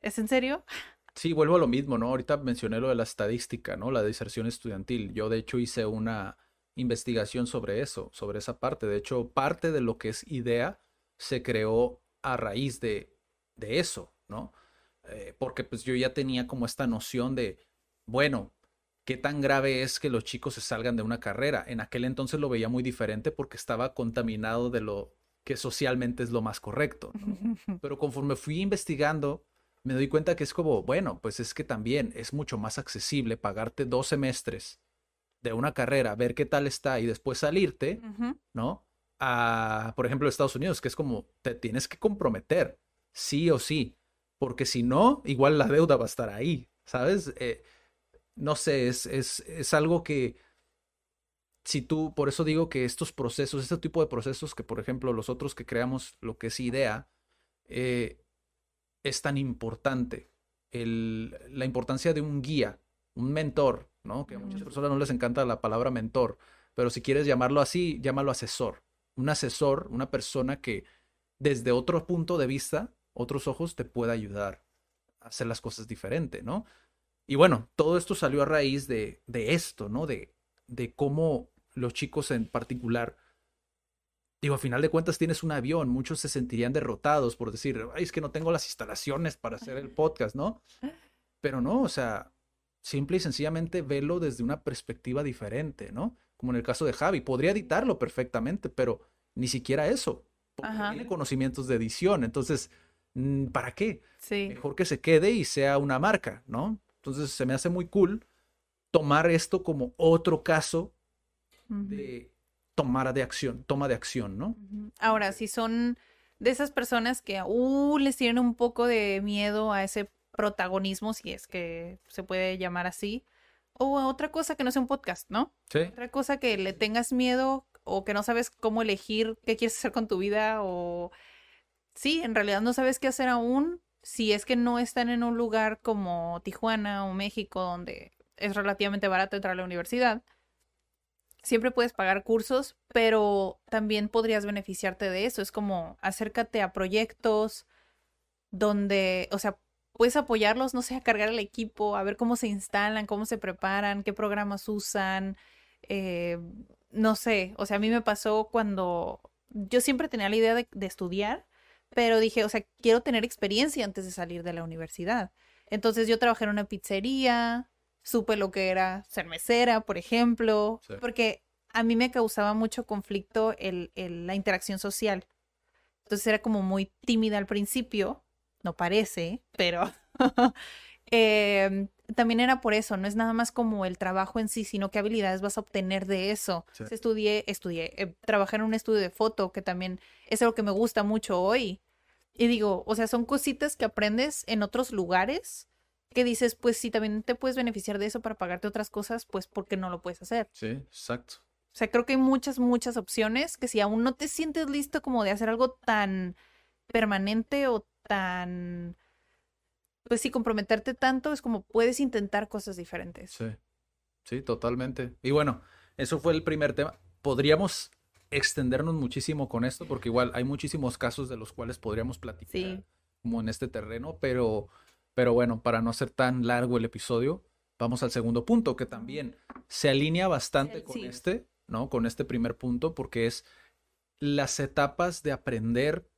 ¿es en serio? Sí, vuelvo a lo mismo, ¿no? Ahorita mencioné lo de la estadística, ¿no? La deserción estudiantil. Yo, de hecho, hice una investigación sobre eso, sobre esa parte. De hecho, parte de lo que es IDEA se creó a raíz de, de eso, ¿no? Eh, porque pues yo ya tenía como esta noción de, bueno, ¿qué tan grave es que los chicos se salgan de una carrera? En aquel entonces lo veía muy diferente porque estaba contaminado de lo que socialmente es lo más correcto. Pero conforme fui investigando, me doy cuenta que es como, bueno, pues es que también es mucho más accesible pagarte dos semestres de una carrera, ver qué tal está y después salirte, ¿no? Por ejemplo, Estados Unidos, que es como te tienes que comprometer, sí o sí, porque si no, igual la deuda va a estar ahí, ¿sabes? Eh, no sé, es, es, es, algo que si tú, por eso digo que estos procesos, este tipo de procesos que, por ejemplo, los otros que creamos lo que es idea, eh, es tan importante. El, la importancia de un guía, un mentor, ¿no? Que a muchas personas no les encanta la palabra mentor, pero si quieres llamarlo así, llámalo asesor un asesor, una persona que desde otro punto de vista, otros ojos, te pueda ayudar a hacer las cosas diferente, ¿no? Y bueno, todo esto salió a raíz de, de esto, ¿no? De, de cómo los chicos en particular, digo, a final de cuentas tienes un avión, muchos se sentirían derrotados por decir, ay, es que no tengo las instalaciones para hacer el podcast, ¿no? Pero no, o sea, simple y sencillamente velo desde una perspectiva diferente, ¿no? Como en el caso de Javi. Podría editarlo perfectamente, pero ni siquiera eso. Porque tiene conocimientos de edición. Entonces, mm, ¿para qué? Sí. Mejor que se quede y sea una marca, ¿no? Entonces, se me hace muy cool tomar esto como otro caso de tomar de acción, toma de acción, ¿no? Ahora, si son de esas personas que aún les tienen un poco de miedo a ese protagonismo, si es que se puede llamar así, o a otra cosa que no sea un podcast, ¿no? Sí. Otra cosa que le tengas miedo o que no sabes cómo elegir qué quieres hacer con tu vida o sí, en realidad no sabes qué hacer aún si es que no están en un lugar como Tijuana o México donde es relativamente barato entrar a la universidad. Siempre puedes pagar cursos, pero también podrías beneficiarte de eso. Es como acércate a proyectos donde, o sea, puedes apoyarlos, no sé, a cargar el equipo, a ver cómo se instalan, cómo se preparan, qué programas usan. Eh, no sé, o sea, a mí me pasó cuando yo siempre tenía la idea de, de estudiar, pero dije, o sea, quiero tener experiencia antes de salir de la universidad. Entonces yo trabajé en una pizzería, supe lo que era ser mesera, por ejemplo, Sí. porque a mí me causaba mucho conflicto el, el- la interacción social. Entonces era como muy tímida al principio, no parece, pero em, también era por eso, no es nada más como el trabajo en sí, sino qué habilidades vas a obtener de eso. Sí. Estudié, estudié, eh, trabajé en un estudio de foto, que también es algo que me gusta mucho hoy. Y digo, o sea, son cositas que aprendes en otros lugares que dices, pues si también te puedes beneficiar de eso para pagarte otras cosas, pues ¿por qué no lo puedes hacer? Sí, exacto. O sea, creo que hay muchas, muchas opciones que si aún no te sientes listo como de hacer algo tan permanente o tan, pues sí, comprometerte tanto, es como puedes intentar cosas diferentes. Sí, sí, totalmente. Y bueno, eso fue el primer tema. Podríamos extendernos muchísimo con esto, porque igual hay muchísimos casos de los cuales podríamos platicar Sí. como en este terreno, pero, pero bueno, para no hacer tan largo el episodio, vamos al segundo punto, que también se alinea bastante El- con sí. este, ¿no? Con este primer punto, porque es las etapas de aprender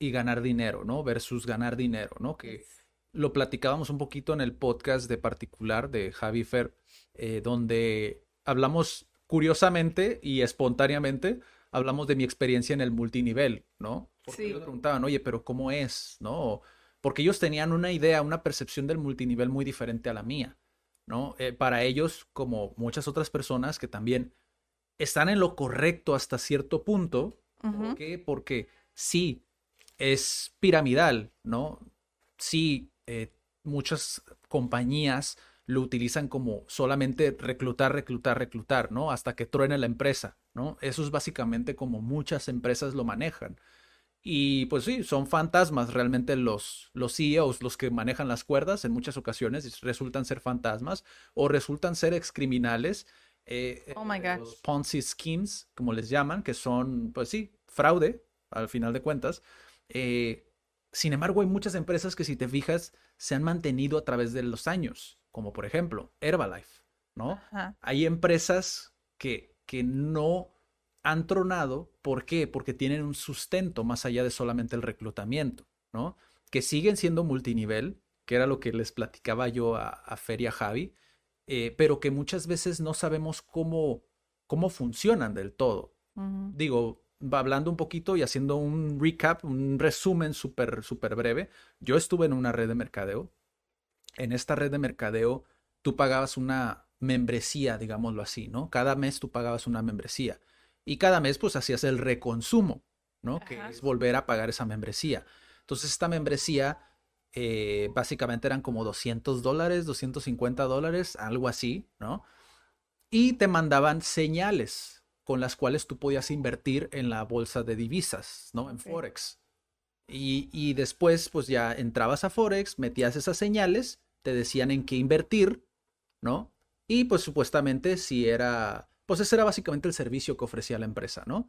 y ganar dinero, ¿no? Versus ganar dinero, ¿no? Que lo platicábamos un poquito en el podcast de particular de Javi Fer, eh, donde hablamos curiosamente y espontáneamente, hablamos de mi experiencia en el multinivel, ¿no? Porque Sí. ellos preguntaban, oye, pero ¿cómo es? ¿No? Porque ellos tenían una idea, una percepción del multinivel muy diferente a la mía, ¿no? Eh, para ellos, como muchas otras personas que también están en lo correcto hasta cierto punto, ¿Por qué? Porque sí, es piramidal, ¿no? Sí, eh, muchas compañías lo utilizan como solamente reclutar, reclutar, reclutar, ¿no? Hasta que truene la empresa, ¿no? Eso es básicamente como muchas empresas lo manejan. Y pues sí, son fantasmas realmente los, los CEOs, los que manejan las cuerdas, en muchas ocasiones resultan ser fantasmas o resultan ser excriminales. eh, Oh my eh, gosh. los Ponzi schemes, como les llaman, que son, pues sí, fraude, al final de cuentas. Eh, sin embargo, hay muchas empresas que si te fijas, se han mantenido a través de los años, como por ejemplo Herbalife, ¿no? Ajá. Hay empresas que, que no han tronado. ¿Por qué? Porque tienen un sustento más allá de solamente el reclutamiento, ¿no? Que siguen siendo multinivel, que era lo que les platicaba yo a, a Fer y a Javi, eh, pero que muchas veces no sabemos cómo, cómo funcionan del todo. Digo, hablando un poquito y haciendo un recap, un resumen súper, súper breve. Yo estuve en una red de mercadeo. En esta red de mercadeo, tú pagabas una membresía, digámoslo así, ¿no? Cada mes tú pagabas una membresía. Y cada mes, pues, hacías el reconsumo, ¿no? Que es volver a pagar esa membresía. Entonces, esta membresía, eh, básicamente eran como 200 dólares, 250 dólares, algo así, ¿no? Y te mandaban señales con las cuales tú podías invertir en la bolsa de divisas, ¿no? En. Forex. Y, y después, pues ya entrabas a Forex, metías esas señales, te decían en qué invertir, ¿no? Y pues supuestamente si era, pues ese era básicamente el servicio que ofrecía la empresa, ¿no?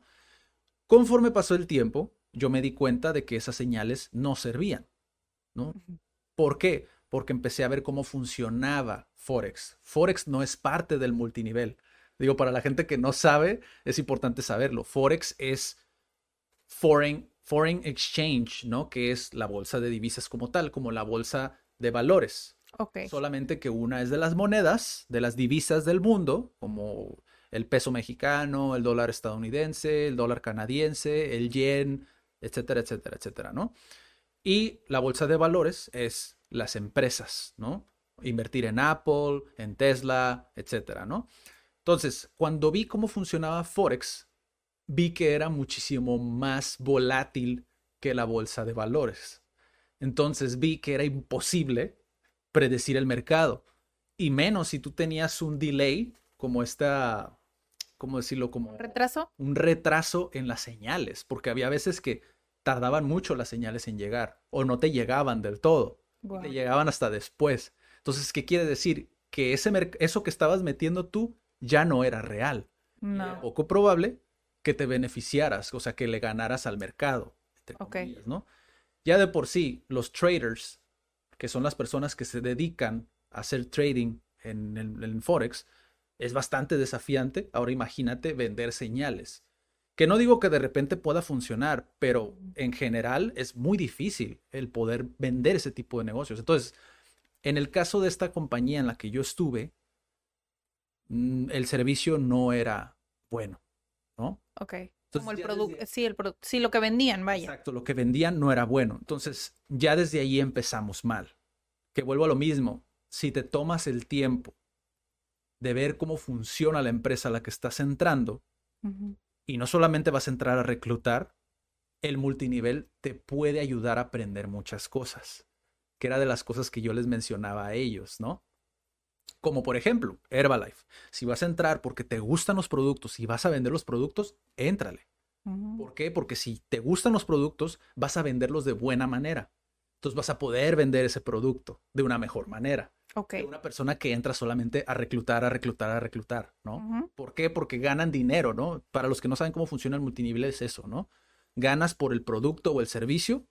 Conforme pasó el tiempo, yo me di cuenta de que esas señales no servían, ¿no? ¿Por qué? Porque empecé a ver cómo funcionaba Forex. Forex no es parte del multinivel. Digo, para la gente que no sabe, es importante saberlo. Forex es foreign, foreign exchange, ¿no? Que es la bolsa de divisas como tal, como la bolsa de valores. Ok. Solamente que una es de las monedas, de las divisas del mundo, como el peso mexicano, el dólar estadounidense, el dólar canadiense, el yen, etcétera, etcétera, etcétera, ¿no? Y la bolsa de valores es las empresas, ¿no? Invertir en Apple, en Tesla, etcétera, ¿no? Entonces, cuando vi cómo funcionaba Forex, vi que era muchísimo más volátil que la bolsa de valores. Entonces vi que era imposible predecir el mercado. Y menos si tú tenías un delay, como esta, ¿cómo decirlo? Como ¿Retraso? un retraso en las señales, porque había veces que tardaban mucho las señales en llegar o no te llegaban del todo, Wow. te llegaban hasta después. Entonces, ¿qué quiere decir? Que ese eso que estabas metiendo tú ya no era real. No. Era poco probable que te beneficiaras, o sea, que le ganaras al mercado, entre Ok. comillas, ¿no? Ya de por sí, los traders, que son las personas que se dedican a hacer trading en, el- en Forex, es bastante desafiante. Ahora imagínate vender señales. Que no digo que de repente pueda funcionar, pero en general es muy difícil el poder vender ese tipo de negocios. Entonces, en el caso de esta compañía en la que yo estuve, el servicio no era bueno, ¿no? Ok. Entonces, Como el producto, desde- sí, el produ- sí, lo que vendían, vaya. Exacto, lo que vendían no era bueno. Entonces, ya desde ahí empezamos mal. Que vuelvo a lo mismo. Si te tomas el tiempo de ver cómo funciona la empresa a la que estás entrando, y no solamente vas a entrar a reclutar, el multinivel te puede ayudar a aprender muchas cosas, que era de las cosas que yo les mencionaba a ellos, ¿no? Como por ejemplo, Herbalife. Si vas a entrar porque te gustan los productos y vas a vender los productos, éntrale. ¿Por qué? Porque si te gustan los productos, vas a venderlos de buena manera. Entonces vas a poder vender ese producto de una mejor manera. Ok. Que una persona que entra solamente a reclutar, a reclutar, a reclutar, ¿no? ¿Por qué? Porque ganan dinero, ¿no? Para los que no saben cómo funciona el multinivel es eso, ¿no? Ganas por el producto o el servicio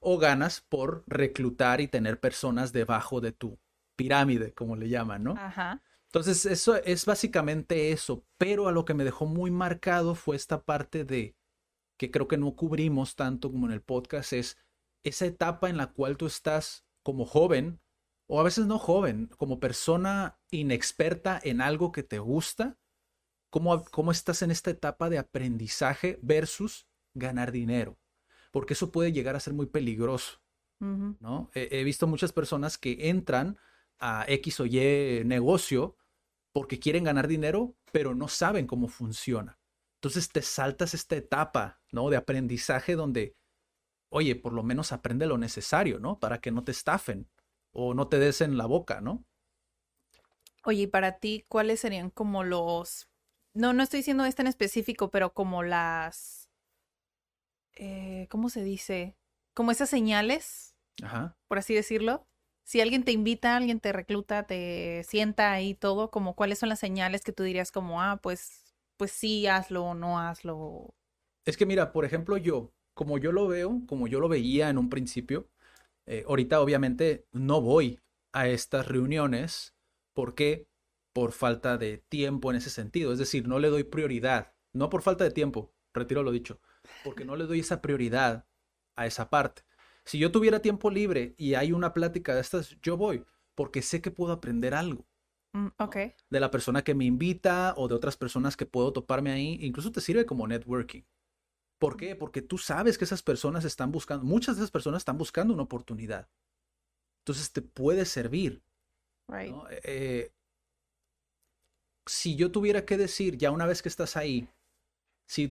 o ganas por reclutar y tener personas debajo de tu pirámide, como le llaman, ¿no? Ajá. Entonces, eso es básicamente eso, pero a lo que me dejó muy marcado fue esta parte de que creo que no cubrimos tanto como en el podcast, es esa etapa en la cual tú estás como joven, o a veces no joven, como persona inexperta en algo que te gusta, cómo, cómo estás en esta etapa de aprendizaje versus ganar dinero, porque eso puede llegar a ser muy peligroso. ¿no? He, he visto muchas personas que entran a X o Y negocio porque quieren ganar dinero, pero no saben cómo funciona. Entonces te saltas esta etapa, ¿no? De aprendizaje donde, oye, por lo menos aprende lo necesario, ¿no? Para que no te estafen o no te des en la boca, ¿no? Oye, y para ti, ¿cuáles serían como los... No, no estoy diciendo este en específico, pero como las... eh, ¿Cómo se dice? Como esas señales, Ajá. por así decirlo. Si alguien te invita, alguien te recluta, te sienta ahí todo, como cuáles son las señales que tú dirías como, ah, pues, pues sí, hazlo o no hazlo. Es que mira, por ejemplo, yo, como yo lo veo, como yo lo veía en un principio, eh, ahorita obviamente no voy a estas reuniones. ¿Por qué? Por falta de tiempo en ese sentido. Es decir, no le doy prioridad. No por falta de tiempo, retiro lo dicho, porque no le doy esa prioridad a esa parte. Si yo tuviera tiempo libre y hay una plática de estas, yo voy, porque sé que puedo aprender algo Mm, ok. de la persona que me invita o de otras personas que puedo toparme ahí. Incluso te sirve como networking. ¿Por qué? Porque tú sabes que esas personas están buscando, muchas de esas personas están buscando una oportunidad. Entonces te puede servir. Right. ¿no? Eh, si yo tuviera que decir, ya una vez que estás ahí, si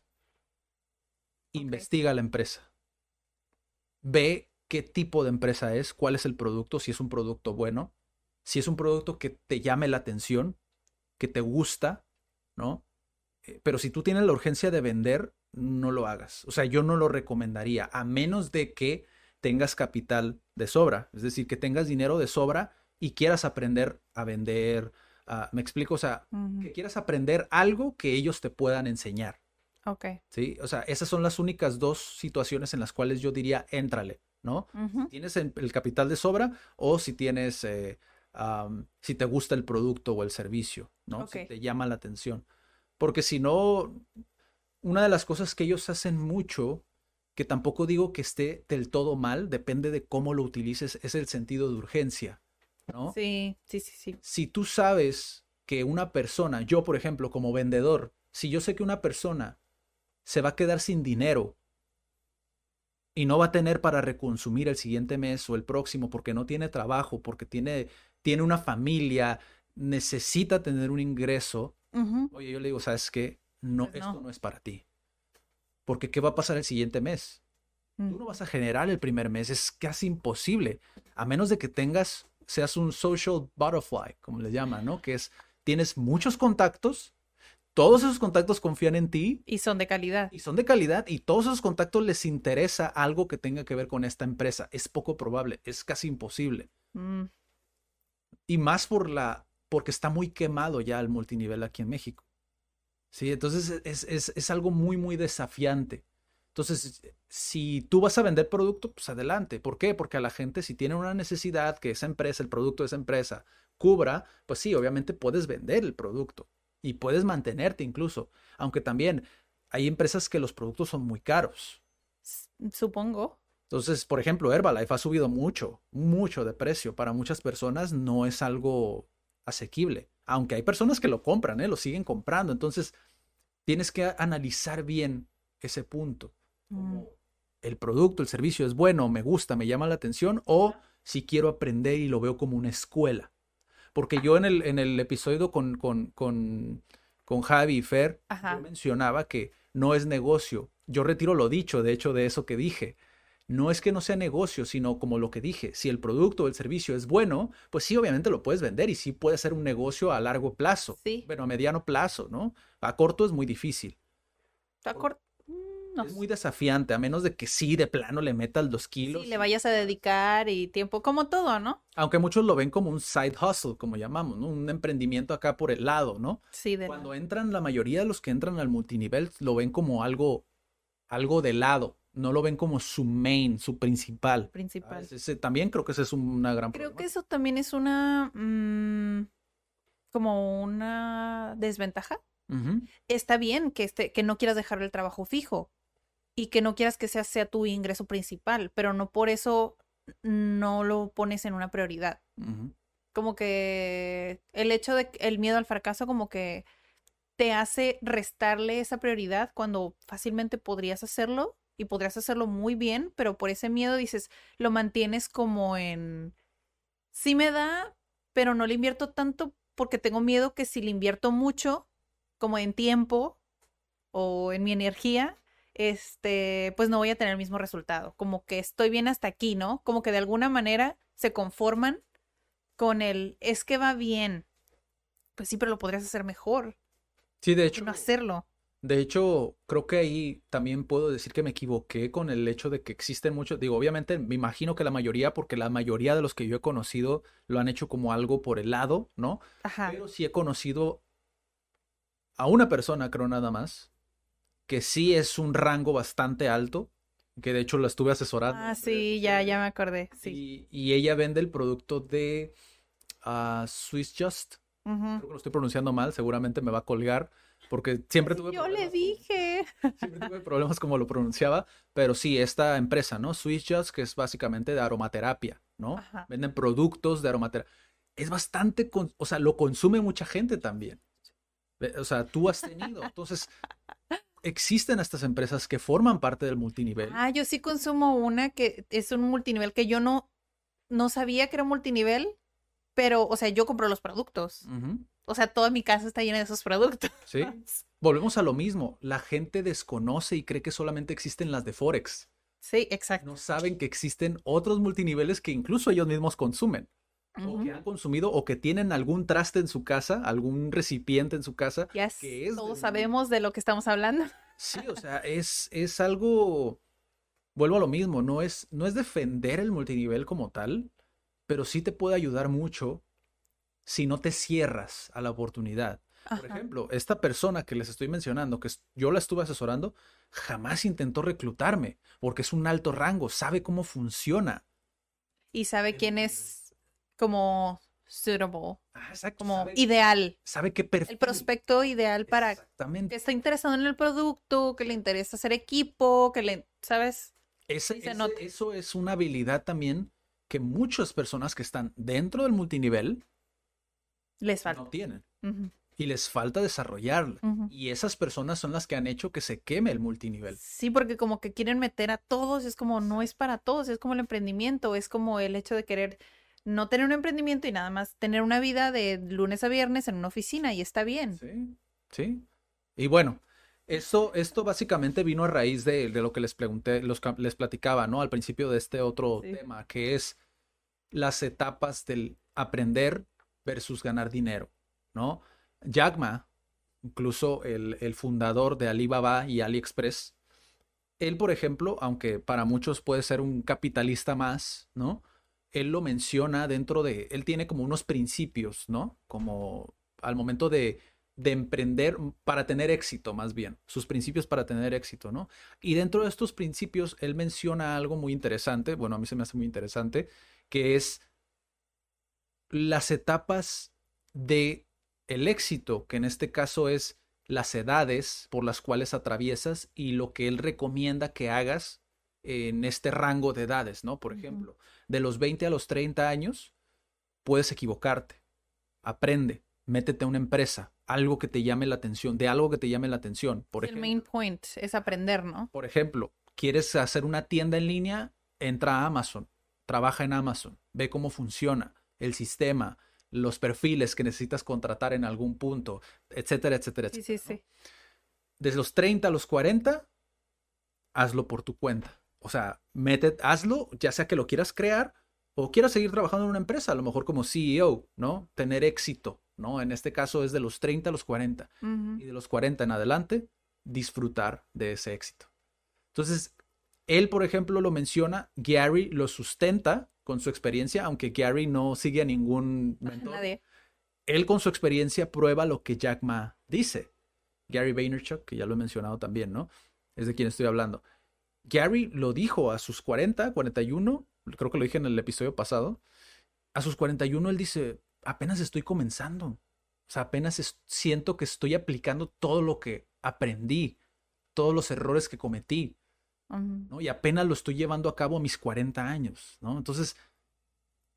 Investiga la empresa. Ve qué tipo de empresa es, cuál es el producto, si es un producto bueno, si es un producto que te llame la atención, que te gusta, ¿no? Eh, Pero si tú tienes la urgencia de vender, no lo hagas. O sea, yo no lo recomendaría, a menos de que tengas capital de sobra, es decir, que tengas dinero de sobra y quieras aprender a vender. me explico, o sea, que quieras aprender algo que ellos te puedan enseñar. Ok. Sí, o sea, esas son las únicas dos situaciones en las cuales yo diría, éntrale, ¿no? Tienes el, capital de sobra o si tienes, eh, si te gusta el producto o el servicio, ¿no? Si te llama la atención. Porque si no, una de las cosas que ellos hacen mucho, que tampoco digo que esté del todo mal, depende de cómo lo utilices, es el sentido de urgencia, ¿no? Sí, sí, sí, sí. Si tú sabes que una persona, yo por ejemplo como vendedor, si yo sé que una persona se va a quedar sin dinero y no va a tener para reconsumir el siguiente mes o el próximo porque no tiene trabajo, porque tiene, tiene una familia, necesita tener un ingreso, oye, yo le digo, ¿sabes qué? No, pues esto no es para ti. Porque ¿qué va a pasar el siguiente mes? Tú no vas a generar el primer mes, es casi imposible, a menos de que tengas, seas un social butterfly, como le llaman, ¿no? Que es, tienes muchos contactos, todos esos contactos confían en ti. Y son de calidad. Y son de calidad y todos esos contactos les interesa algo que tenga que ver con esta empresa. Es poco probable, es casi imposible. Mm. Y más por la, porque está muy quemado ya el multinivel aquí en México. Sí, entonces es, es, es algo muy, muy desafiante. Entonces, si tú vas a vender producto, pues adelante. ¿Por qué? Porque a la gente, si tiene una necesidad que esa empresa, el producto de esa empresa, cubra, pues sí, obviamente puedes vender el producto y puedes mantenerte incluso, aunque también hay empresas que los productos son muy caros. Supongo. Entonces, por ejemplo, Herbalife ha subido mucho, mucho de precio. Para muchas personas no es algo asequible, aunque hay personas que lo compran, ¿eh? lo siguen comprando. Entonces, tienes que analizar bien ese punto. Mm. El producto, el servicio es bueno, me gusta, me llama la atención, o si quiero aprender y lo veo como una escuela. Porque yo en el, en el episodio con, con, con, con Javi y Fer, yo mencionaba que no es negocio. Yo retiro lo dicho, de hecho, de eso que dije. No es que no sea negocio, sino como lo que dije, si el producto o el servicio es bueno, pues sí, obviamente lo puedes vender y sí puede ser un negocio a largo plazo. Sí. Bueno, a mediano plazo, ¿no? A corto es muy difícil. A corto es muy desafiante, a menos de que sí, de plano le metas dos kilos. Sí, le vayas a dedicar y tiempo, como todo, ¿no? Aunque muchos lo ven como un side hustle, como llamamos, ¿no? Un emprendimiento acá por el lado, ¿no? Sí, de Cuando entran, la mayoría de los que entran al multinivel lo ven como algo, algo de lado. No lo ven como su main, su principal. Principal. también creo que esa es una gran Creo que eso también es una. Mm, como una desventaja. Está bien que, este, que no quieras dejar el trabajo fijo, y que no quieras que sea, sea tu ingreso principal, pero no por eso no lo pones en una prioridad. Como que el hecho de el miedo al fracaso como que te hace restarle esa prioridad cuando fácilmente podrías hacerlo y podrías hacerlo muy bien, pero por ese miedo dices, lo mantienes como en sí me da, pero no le invierto tanto porque tengo miedo que si le invierto mucho, como en tiempo o en mi energía, este, pues no voy a tener el mismo resultado. Como que estoy bien hasta aquí, ¿no? Como que de alguna manera se conforman con el, es que va bien. Pues sí, pero lo podrías hacer mejor. Sí, de hecho. No hacerlo. De hecho, creo que ahí también puedo decir que me equivoqué con el hecho de que existen muchos, digo, obviamente me imagino que la mayoría, porque la mayoría de los que yo he conocido lo han hecho como algo por el lado, ¿no? Ajá. Pero sí he conocido a una persona, creo nada más, que sí es un rango bastante alto, que de hecho la estuve asesorando. Ah, sí, ya, ya me acordé, sí. Y, ella vende el producto de uh, Swiss Just. Creo que lo estoy pronunciando mal, seguramente me va a colgar, porque siempre tuve Yo le dije. Siempre tuve problemas como lo pronunciaba, pero sí, esta empresa, ¿no? Swiss Just, que es básicamente de aromaterapia, ¿no? Venden productos de aromaterapia. Es bastante, o sea, lo consume mucha gente también. O sea, tú has tenido. Entonces, existen estas empresas que forman parte del multinivel. Ah, yo sí consumo una que es un multinivel que yo no, no sabía que era multinivel, pero, o sea, yo compro los productos. O sea, toda mi casa está llena de esos productos. Sí. Volvemos a lo mismo. La gente desconoce y cree que solamente existen las de Forex. Sí, exacto. No saben que existen otros multiniveles que incluso ellos mismos consumen o que han consumido o que tienen algún traste en su casa, algún recipiente en su casa. que es todos sabemos de lo que estamos hablando. Sí, o sea, es, es algo, vuelvo a lo mismo, no es, no es defender el multinivel como tal, pero sí te puede ayudar mucho si no te cierras a la oportunidad. Por ejemplo, esta persona que les estoy mencionando, que yo la estuve asesorando, jamás intentó reclutarme, porque es un alto rango, sabe cómo funciona. Y sabe quién es como suitable, Ah, exacto, como sabe, ideal. sabe qué perfil. El prospecto ideal para que está interesado en el producto, que le interesa hacer equipo, que le, ¿sabes? Ese- eso es una habilidad también que muchas personas que están dentro del multinivel Les falta. no tienen y les falta desarrollarla. Y esas personas son las que han hecho que se queme el multinivel. Sí, porque como que quieren meter a todos, es como no es para todos, es como el emprendimiento, es como el hecho de querer no tener un emprendimiento y nada más tener una vida de lunes a viernes en una oficina y está bien. Sí, sí. Y bueno, esto, esto básicamente vino a raíz de, de lo que les pregunté, los, les platicaba, ¿no? Al principio de este otro Sí. tema, que es las etapas del aprender versus ganar dinero, ¿no? Jack Ma, incluso el, el fundador de Alibaba y AliExpress, él, por ejemplo, aunque para muchos puede ser un capitalista más, ¿no? Él lo menciona dentro de, él tiene como unos principios, ¿no? Como al momento de, de emprender para tener éxito, más bien, sus principios para tener éxito, ¿no? Y dentro de estos principios, él menciona algo muy interesante, bueno, a mí se me hace muy interesante, que es las etapas de el éxito, que en este caso es las edades por las cuales atraviesas y lo que él recomienda que hagas en este rango de edades, ¿no? Por ejemplo, de los 20 a los 30 años, puedes equivocarte. Aprende, métete a una empresa, algo que te llame la atención, de algo que te llame la atención. Por el ejemplo, main point es aprender, ¿no? por ejemplo, quieres hacer una tienda en línea, entra a Amazon, trabaja en Amazon, ve cómo funciona el sistema, los perfiles que necesitas contratar en algún punto, etcétera, etcétera, Sí, etcétera. sí, ¿no? sí. Desde los 30 a los 40, hazlo por tu cuenta. O sea, mete, hazlo, ya sea que lo quieras crear o quieras seguir trabajando en una empresa, a lo mejor como CEO, ¿no? Tener éxito, ¿no? En este caso es de los 30 a los 40 Ujú. y de los 40 en adelante, disfrutar de ese éxito. Entonces, él, por ejemplo, lo menciona, Gary lo sustenta con su experiencia, aunque Gary no sigue a ningún mentor. Nadie. Él con su experiencia prueba lo que Jack Ma dice. Gary Vaynerchuk, que ya lo he mencionado también, ¿no? Es de quien estoy hablando. Gary lo dijo a sus 40, 41, creo que lo dije en el episodio pasado. A sus 41 él dice, apenas estoy comenzando. O sea, apenas siento que estoy aplicando todo lo que aprendí, todos los errores que cometí. ¿no? Y apenas lo estoy llevando a cabo a mis 40 años, ¿no? Entonces,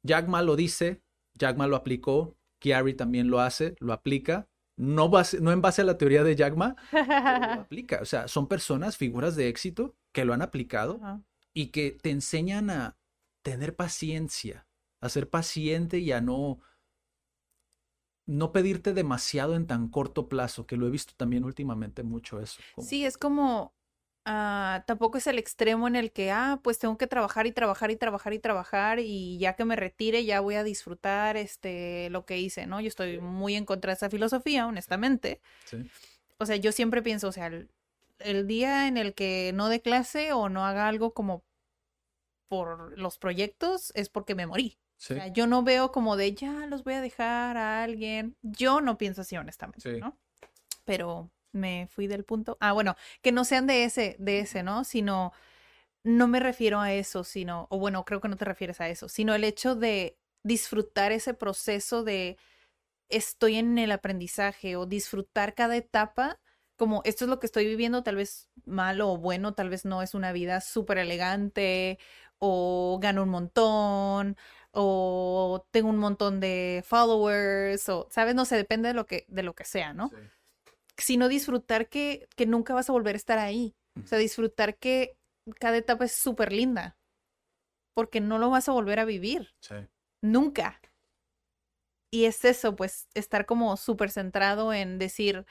Jack Ma lo dice, Jack Ma lo aplicó, Gary también lo hace, lo aplica, no, base- no en base a la teoría de Jack Ma, pero lo aplica. O sea, son personas, figuras de éxito que lo han aplicado Ajá. y que te enseñan a tener paciencia, a ser paciente y a no no pedirte demasiado en tan corto plazo, que lo he visto también últimamente mucho eso. como- Sí, es como, ah, tampoco es el extremo en el que, ah, pues tengo que trabajar y trabajar y trabajar y trabajar y ya que me retire ya voy a disfrutar este lo que hice, ¿no? Yo estoy muy en contra de esa filosofía, honestamente. Sí. O sea, yo siempre pienso, o sea, el, el día en el que no dé clase o no haga algo como por los proyectos es porque me morí. Sí. O sea, yo no veo como de ya los voy a dejar a alguien. Yo no pienso así, honestamente, Sí. ¿no? Pero me fui del punto. Ah, bueno, que no sean de ese, de ese, ¿no? Sino, no me refiero a eso, sino, o bueno, creo que no te refieres a eso, sino el hecho de disfrutar ese proceso de estoy en el aprendizaje o disfrutar cada etapa como esto es lo que estoy viviendo, tal vez malo o bueno, tal vez no es una vida súper elegante o gano un montón o tengo un montón de followers o, ¿sabes? No sé, depende de lo que, de lo que sea, ¿no? Sí. Sino disfrutar que, que nunca vas a volver a estar ahí. O sea, disfrutar que cada etapa es súper linda porque no lo vas a volver a vivir. Sí. Nunca. Y es eso, pues, estar como súper centrado en decir,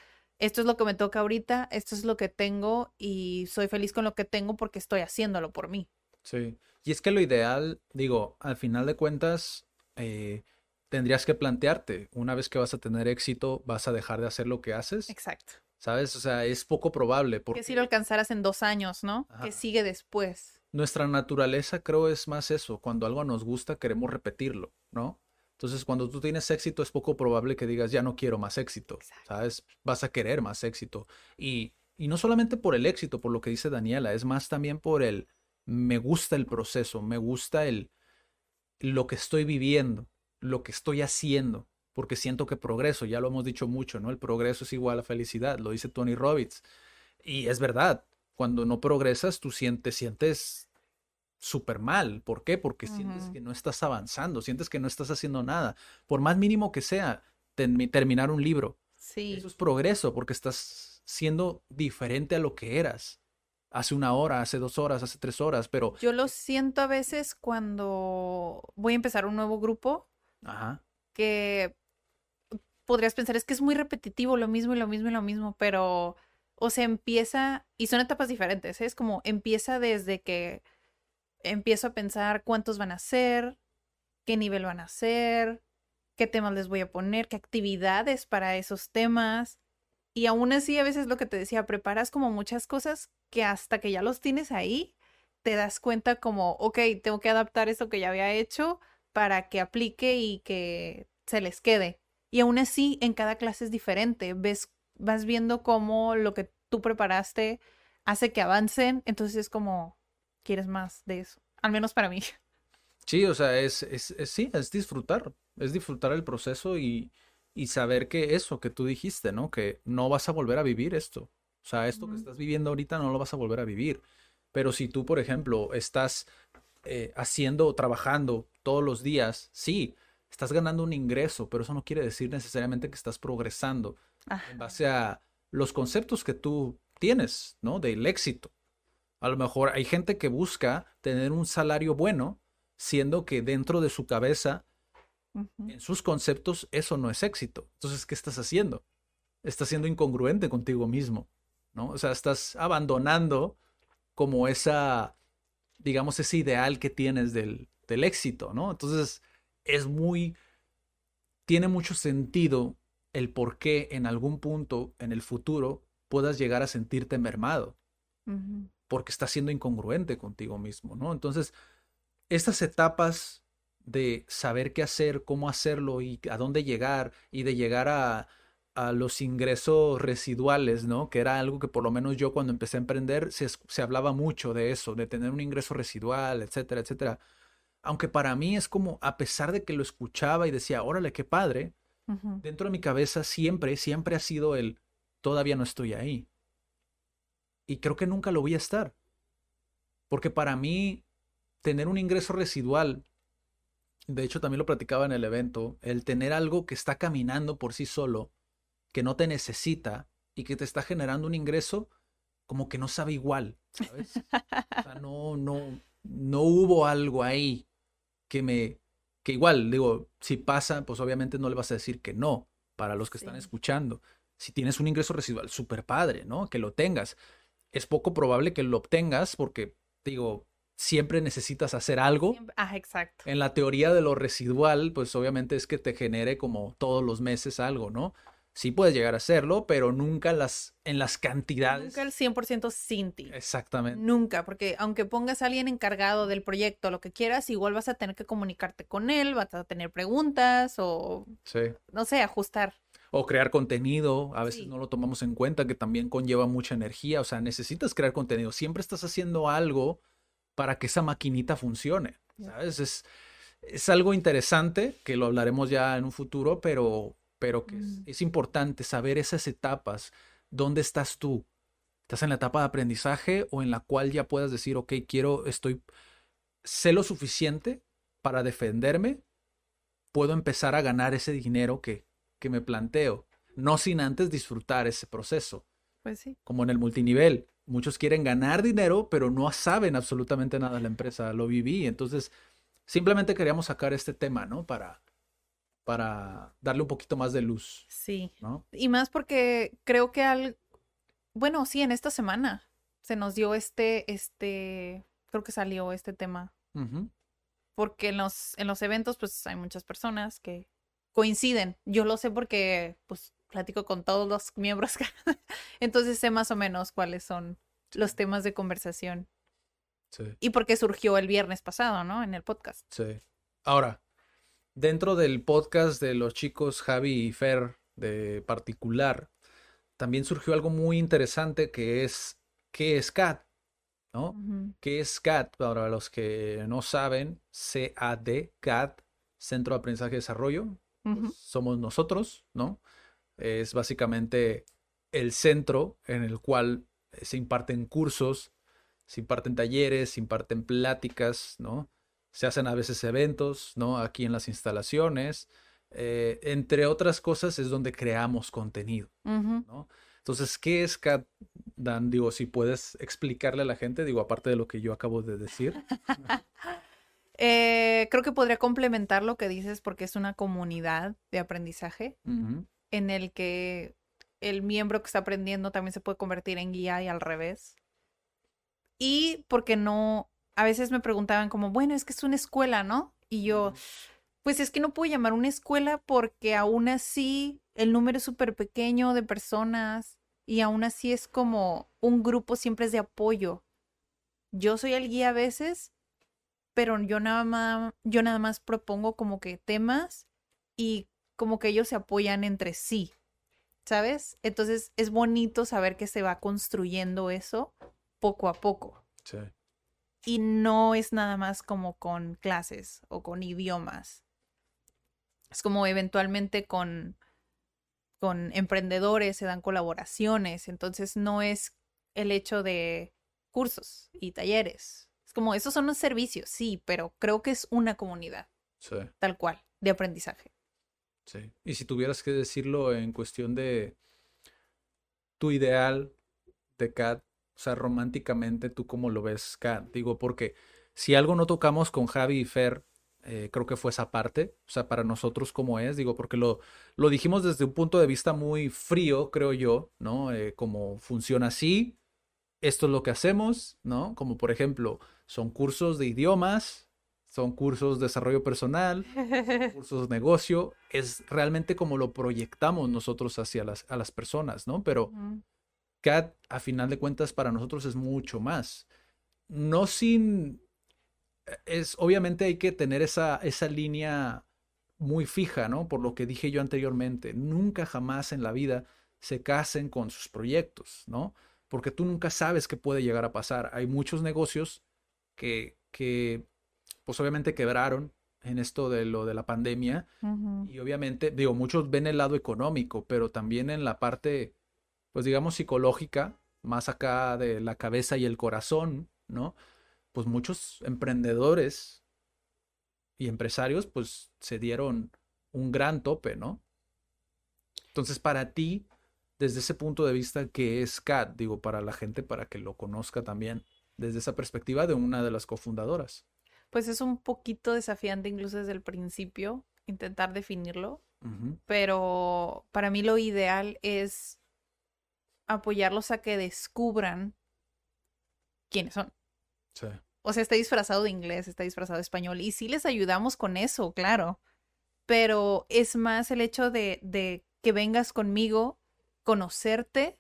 esto es lo que me toca ahorita, esto es lo que tengo y soy feliz con lo que tengo porque estoy haciéndolo por mí. Sí. Y es que lo ideal, digo, al final de cuentas, eh, tendrías que plantearte, una vez que vas a tener éxito, vas a dejar de hacer lo que haces. Exacto. ¿Sabes? O sea, es poco probable. Porque... Que si lo alcanzaras en dos años, ¿no? Que sigue después. Nuestra naturaleza creo es más eso. Cuando algo nos gusta queremos repetirlo, ¿no? Entonces, cuando tú tienes éxito, es poco probable que digas, ya no quiero más éxito, ¿sabes? Vas a querer más éxito. Y, y no solamente por el éxito, por lo que dice Daniela, es más también por el, me gusta el proceso, me gusta el, lo que estoy viviendo, lo que estoy haciendo, porque siento que progreso, ya lo hemos dicho mucho, ¿no? El progreso es igual a felicidad, lo dice Tony Robbins. Y es verdad, cuando no progresas, tú sientes, sientes súper mal. ¿Por qué? Porque sientes que no estás avanzando, sientes que no estás haciendo nada. Por más mínimo que sea, terminar un libro. Sí. Eso es progreso, porque estás siendo diferente a lo que eras. Hace una hora, hace dos horas, hace tres horas, pero... Yo lo siento a veces cuando voy a empezar un nuevo grupo. Ajá. Que podrías pensar, es que es muy repetitivo, lo mismo y lo mismo y lo mismo, pero... O se empieza, y son etapas diferentes, ¿eh? es como empieza desde que empiezo a pensar cuántos van a ser, qué nivel van a ser, qué temas les voy a poner, qué actividades para esos temas. Y aún así, a veces lo que te decía, preparas como muchas cosas que hasta que ya los tienes ahí, te das cuenta como, ok, tengo que adaptar eso que ya había hecho para que aplique y que se les quede. Y aún así, en cada clase es diferente. Ves, vas viendo cómo lo que tú preparaste hace que avancen. Entonces es como, quieres más de eso, al menos para mí. Sí, o sea, es, es, sí, es disfrutar, es disfrutar el proceso y, y, saber que eso que tú dijiste, ¿no? Que no vas a volver a vivir esto. O sea, esto que estás viviendo ahorita no lo vas a volver a vivir. Pero si tú, por ejemplo, estás eh, haciendo, trabajando todos los días, sí, estás ganando un ingreso, pero eso no quiere decir necesariamente que estás progresando en base a los conceptos que tú tienes, ¿no? Del éxito. A lo mejor hay gente que busca tener un salario bueno, siendo que dentro de su cabeza, en sus conceptos, eso no es éxito. Entonces, ¿qué estás haciendo? Estás siendo incongruente contigo mismo, ¿no? O sea, estás abandonando como esa, digamos, ese ideal que tienes del, del éxito, ¿no? Entonces, es muy, tiene mucho sentido el por qué en algún punto en el futuro puedas llegar a sentirte mermado porque estás siendo incongruente contigo mismo, ¿no? Entonces, estas etapas de saber qué hacer, cómo hacerlo y a dónde llegar y de llegar a, a los ingresos residuales, ¿no? Que era algo que por lo menos yo cuando empecé a emprender se, se, hablaba mucho de eso, de tener un ingreso residual, etcétera, etcétera. Aunque para mí es como, a pesar de que lo escuchaba y decía, órale, qué padre, dentro de mi cabeza siempre, siempre ha sido el, todavía no estoy ahí y creo que nunca lo voy a estar. Porque para mí, tener un ingreso residual, de hecho también lo platicaba en el evento, el tener algo que está caminando por sí solo, que no te necesita y que te está generando un ingreso, como que no sabe igual, ¿sabes? O sea, no, no, no hubo algo ahí que me, que igual, digo, si pasa, pues obviamente no le vas a decir que no, para los que están escuchando. Si tienes un ingreso residual, súper padre, ¿no? Que lo tengas es poco probable que lo obtengas porque, digo, siempre necesitas hacer algo. Ah, exacto. En la teoría de lo residual, pues obviamente es que te genere como todos los meses algo, ¿no? Sí puedes llegar a hacerlo, pero nunca las, en las cantidades. Nunca el 100% sin ti. Exactamente. Nunca, porque aunque pongas a alguien encargado del proyecto, lo que quieras, igual vas a tener que comunicarte con él, vas a tener preguntas o, sí. no sé, ajustar o crear contenido, a veces no lo tomamos en cuenta, que también conlleva mucha energía, o sea, necesitas crear contenido, siempre estás haciendo algo para que esa maquinita funcione, ¿sabes? Es, es algo interesante, que lo hablaremos ya en un futuro, pero, pero que es, es importante saber esas etapas, dónde estás tú, ¿Estás en la etapa de aprendizaje o en la cual ya puedas decir, ok, quiero, estoy, sé lo suficiente para defenderme, puedo empezar a ganar ese dinero que, que me planteo, no sin antes disfrutar ese proceso. Pues sí. Como en el multinivel. Muchos quieren ganar dinero, pero no saben absolutamente nada de la empresa. Lo viví. Entonces, simplemente queríamos sacar este tema, ¿no? Para, para darle un poquito más de luz. Sí. ¿no? Y más porque creo que al. Bueno, sí, en esta semana se nos dio este, este, creo que salió este tema. Porque en los, en los eventos, pues hay muchas personas que coinciden. Yo lo sé porque, pues, platico con todos los miembros. Entonces sé más o menos cuáles son los temas de conversación. Sí. Y por qué surgió el viernes pasado, ¿no? En el podcast. Sí. Ahora, dentro del podcast de los chicos Javi y Fer de particular, también surgió algo muy interesante que es ¿qué es CAT? ¿No? ¿Qué es CAT? Para los que no saben, CAD, CAT, Centro de Aprendizaje y Desarrollo, pues, somos nosotros, ¿no? Es básicamente el centro en el cual eh, se imparten cursos, se imparten talleres, se imparten pláticas, ¿no? Se hacen a veces eventos, ¿no? Aquí en las instalaciones. eh, entre otras cosas es donde creamos contenido. ¿no? Entonces, ¿qué es CAT, Dan? Digo, si puedes explicarle a la gente, digo, aparte de lo que yo acabo de decir. Eh, creo que podría complementar lo que dices porque es una comunidad de aprendizaje en el que el miembro que está aprendiendo también se puede convertir en guía y al revés. Y porque no, a veces me preguntaban como, bueno, es que es una escuela, ¿no? Y yo, pues es que no puedo llamar una escuela porque aún así el número es súper pequeño de personas y aún así es como un grupo siempre es de apoyo. Yo soy el guía a veces, pero yo nada más, yo nada más propongo como que temas y como que ellos se apoyan entre sí, ¿sabes? Entonces es bonito saber que se va construyendo eso poco a poco Sí. y no es nada más como con clases o con idiomas. Es como eventualmente con, con emprendedores se dan colaboraciones, entonces no es el hecho de cursos y talleres. Es como, esos son los servicios, sí, pero creo que es una comunidad, Sí. tal cual, de aprendizaje. Sí. Y si tuvieras que decirlo en cuestión de tu ideal de Kat, o sea, románticamente, ¿tú cómo lo ves, Kat? Digo, porque si algo no tocamos con Javi y Fer, eh, creo que fue esa parte, o sea, para nosotros cómo es, digo, porque lo, lo dijimos desde un punto de vista muy frío, creo yo, ¿no? Eh, como funciona así, esto es lo que hacemos, ¿no? Como por ejemplo, son cursos de idiomas, son cursos de desarrollo personal, cursos de negocio, es realmente como lo proyectamos nosotros hacia las, a las personas, ¿no? Pero. CAT, a final de cuentas, para nosotros es mucho más. No sin... Es, obviamente hay que tener esa, esa línea muy fija, ¿no? Por lo que dije yo anteriormente, nunca jamás en la vida se casen con sus proyectos, ¿no? Porque tú nunca sabes qué puede llegar a pasar. Hay muchos negocios que, que pues obviamente quebraron en esto de lo de la pandemia y obviamente, digo, muchos ven el lado económico, pero también en la parte, pues digamos, psicológica, más acá de la cabeza y el corazón, ¿no? Pues muchos emprendedores y empresarios, pues se dieron un gran tope, ¿no? Entonces, para ti, desde ese punto de vista, ¿qué es CAT? Digo, para la gente, para que lo conozca también, desde esa perspectiva de una de las cofundadoras. Pues es un poquito desafiante incluso desde el principio intentar definirlo, pero para mí lo ideal es apoyarlos a que descubran quiénes son. Sí, O sea, está disfrazado de inglés, está disfrazado de español y sí les ayudamos con eso, claro, pero es más el hecho de, de que vengas conmigo, conocerte,